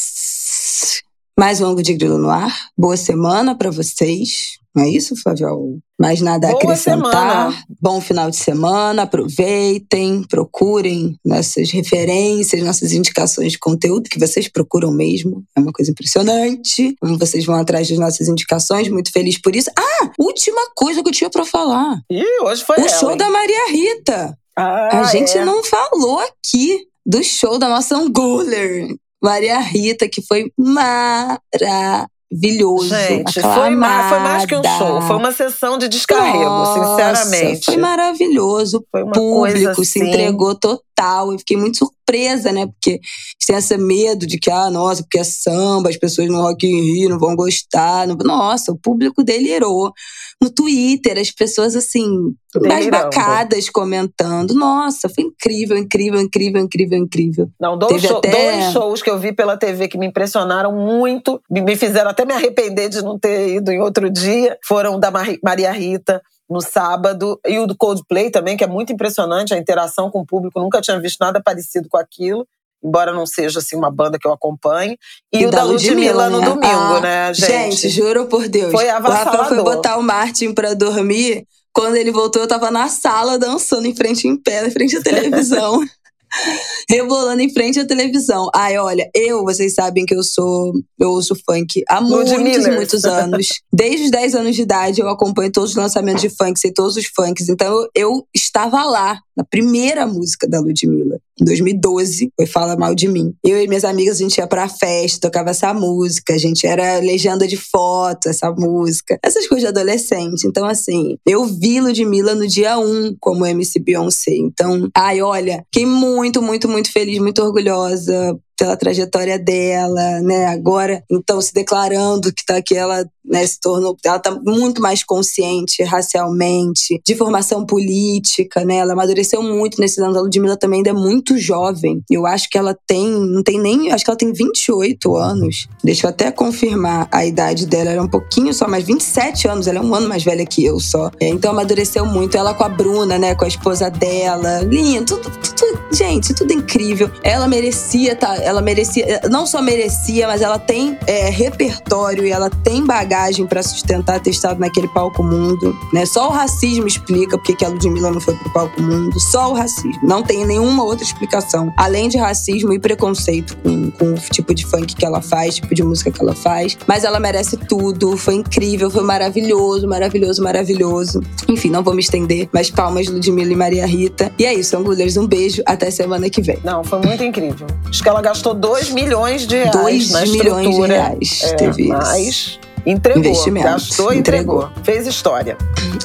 Mais um ângulo de grilo no ar. Boa semana para vocês. Não é isso, Flávio? Mais nada a acrescentar. Semana. Bom final de semana. Aproveitem, procurem nossas referências, nossas indicações de conteúdo, que vocês procuram mesmo. É uma coisa impressionante. Como vocês vão atrás das nossas indicações. Muito feliz por isso. Ah, última coisa que eu tinha para falar. Ih, hoje foi O ela, show hein? da Maria Rita. Ah, a gente é. não falou aqui do show da nossa Angular, Maria Rita, que foi maravilhoso. Gente, foi, ma foi mais que um show, foi uma sessão de descarrego, Nossa, sinceramente. Foi maravilhoso. Foi uma o público coisa se assim. entregou total. Eu fiquei muito surpresa, né? Porque tem esse medo de que, ah, nossa, porque é samba, as pessoas no Rock in Rio não vão gostar. Não- Nossa, o público delirou. No Twitter, as pessoas, assim, basbacadas comentando. Nossa, foi incrível, incrível, incrível, incrível, incrível. Não, dois, show- até- dois shows que eu vi pela TV que me impressionaram muito, me fizeram até me arrepender de não ter ido em outro dia, foram da Mari- Maria Rita no sábado e o do Coldplay também, que é muito impressionante a interação com o público, nunca tinha visto nada parecido com aquilo. Embora não seja assim uma banda que eu acompanhe. E, o da Ludmilla, no né? domingo, Ah, né, gente? juro por Deus. Foi O Rafael foi avassalador. botar o Martin pra dormir. Quando ele voltou, eu tava na sala dançando em frente em pé, em frente à televisão. Rebolando em frente à televisão. Ai, olha, eu, vocês sabem que eu sou. Eu ouço funk há muitos e Ludmilla. muitos anos. Desde os 10 anos de idade, eu acompanho todos os lançamentos de funk, sei todos os funks. Então, eu, eu estava lá, na primeira música da Ludmilla, em 2012. Foi Fala Mal de Mim. Eu e minhas amigas, a gente ia pra festa, tocava essa música. A gente era legenda de foto, essa música. Essas coisas de adolescente. Então, assim, eu vi Ludmilla no dia 1 como MC Beyoncé. Então, ai, olha, fiquei muito, muito, muito feliz, muito orgulhosa pela trajetória dela, né? Agora, então, se declarando que tá que ela né, se tornou, ela tá muito mais consciente racialmente, de formação política, né? Ela amadureceu muito nesses anos. A Ludmilla também ainda é muito jovem. Eu acho que ela tem, não tem nem, acho que ela tem 28 anos. Deixa eu até confirmar a idade dela, ela é um pouquinho só, mas 27 anos, ela é um ano mais velha que eu só. É, então amadureceu muito. Ela com a Bruna, né, com a esposa dela. Lindo, tudo, tudo- gente, tudo incrível. Ela merecia, tá? Ela merecia, não só merecia, mas ela tem é, repertório e ela tem bagagem pra sustentar ter estado naquele palco mundo, né? Só o racismo explica porque que a Ludmilla não foi pro palco mundo. Só o racismo. Não tem nenhuma outra explicação. Além de racismo e preconceito com, com o tipo de funk que ela faz, tipo de música que ela faz. Mas ela merece tudo. Foi incrível, foi maravilhoso, maravilhoso, maravilhoso. Enfim, não vou me estender, mas palmas Ludmilla e Maria Rita. E é isso, Angulers, um beijo. Até semana que vem. Não, foi muito incrível. Acho que ela gastou 2 milhões de reais 2 na milhões de reais. É, teve mas Entregou, Investimento. gastou, entregou. entregou. Fez história.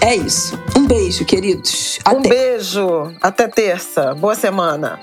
É isso. Um beijo, queridos. Até. Um beijo. Até terça. Boa semana.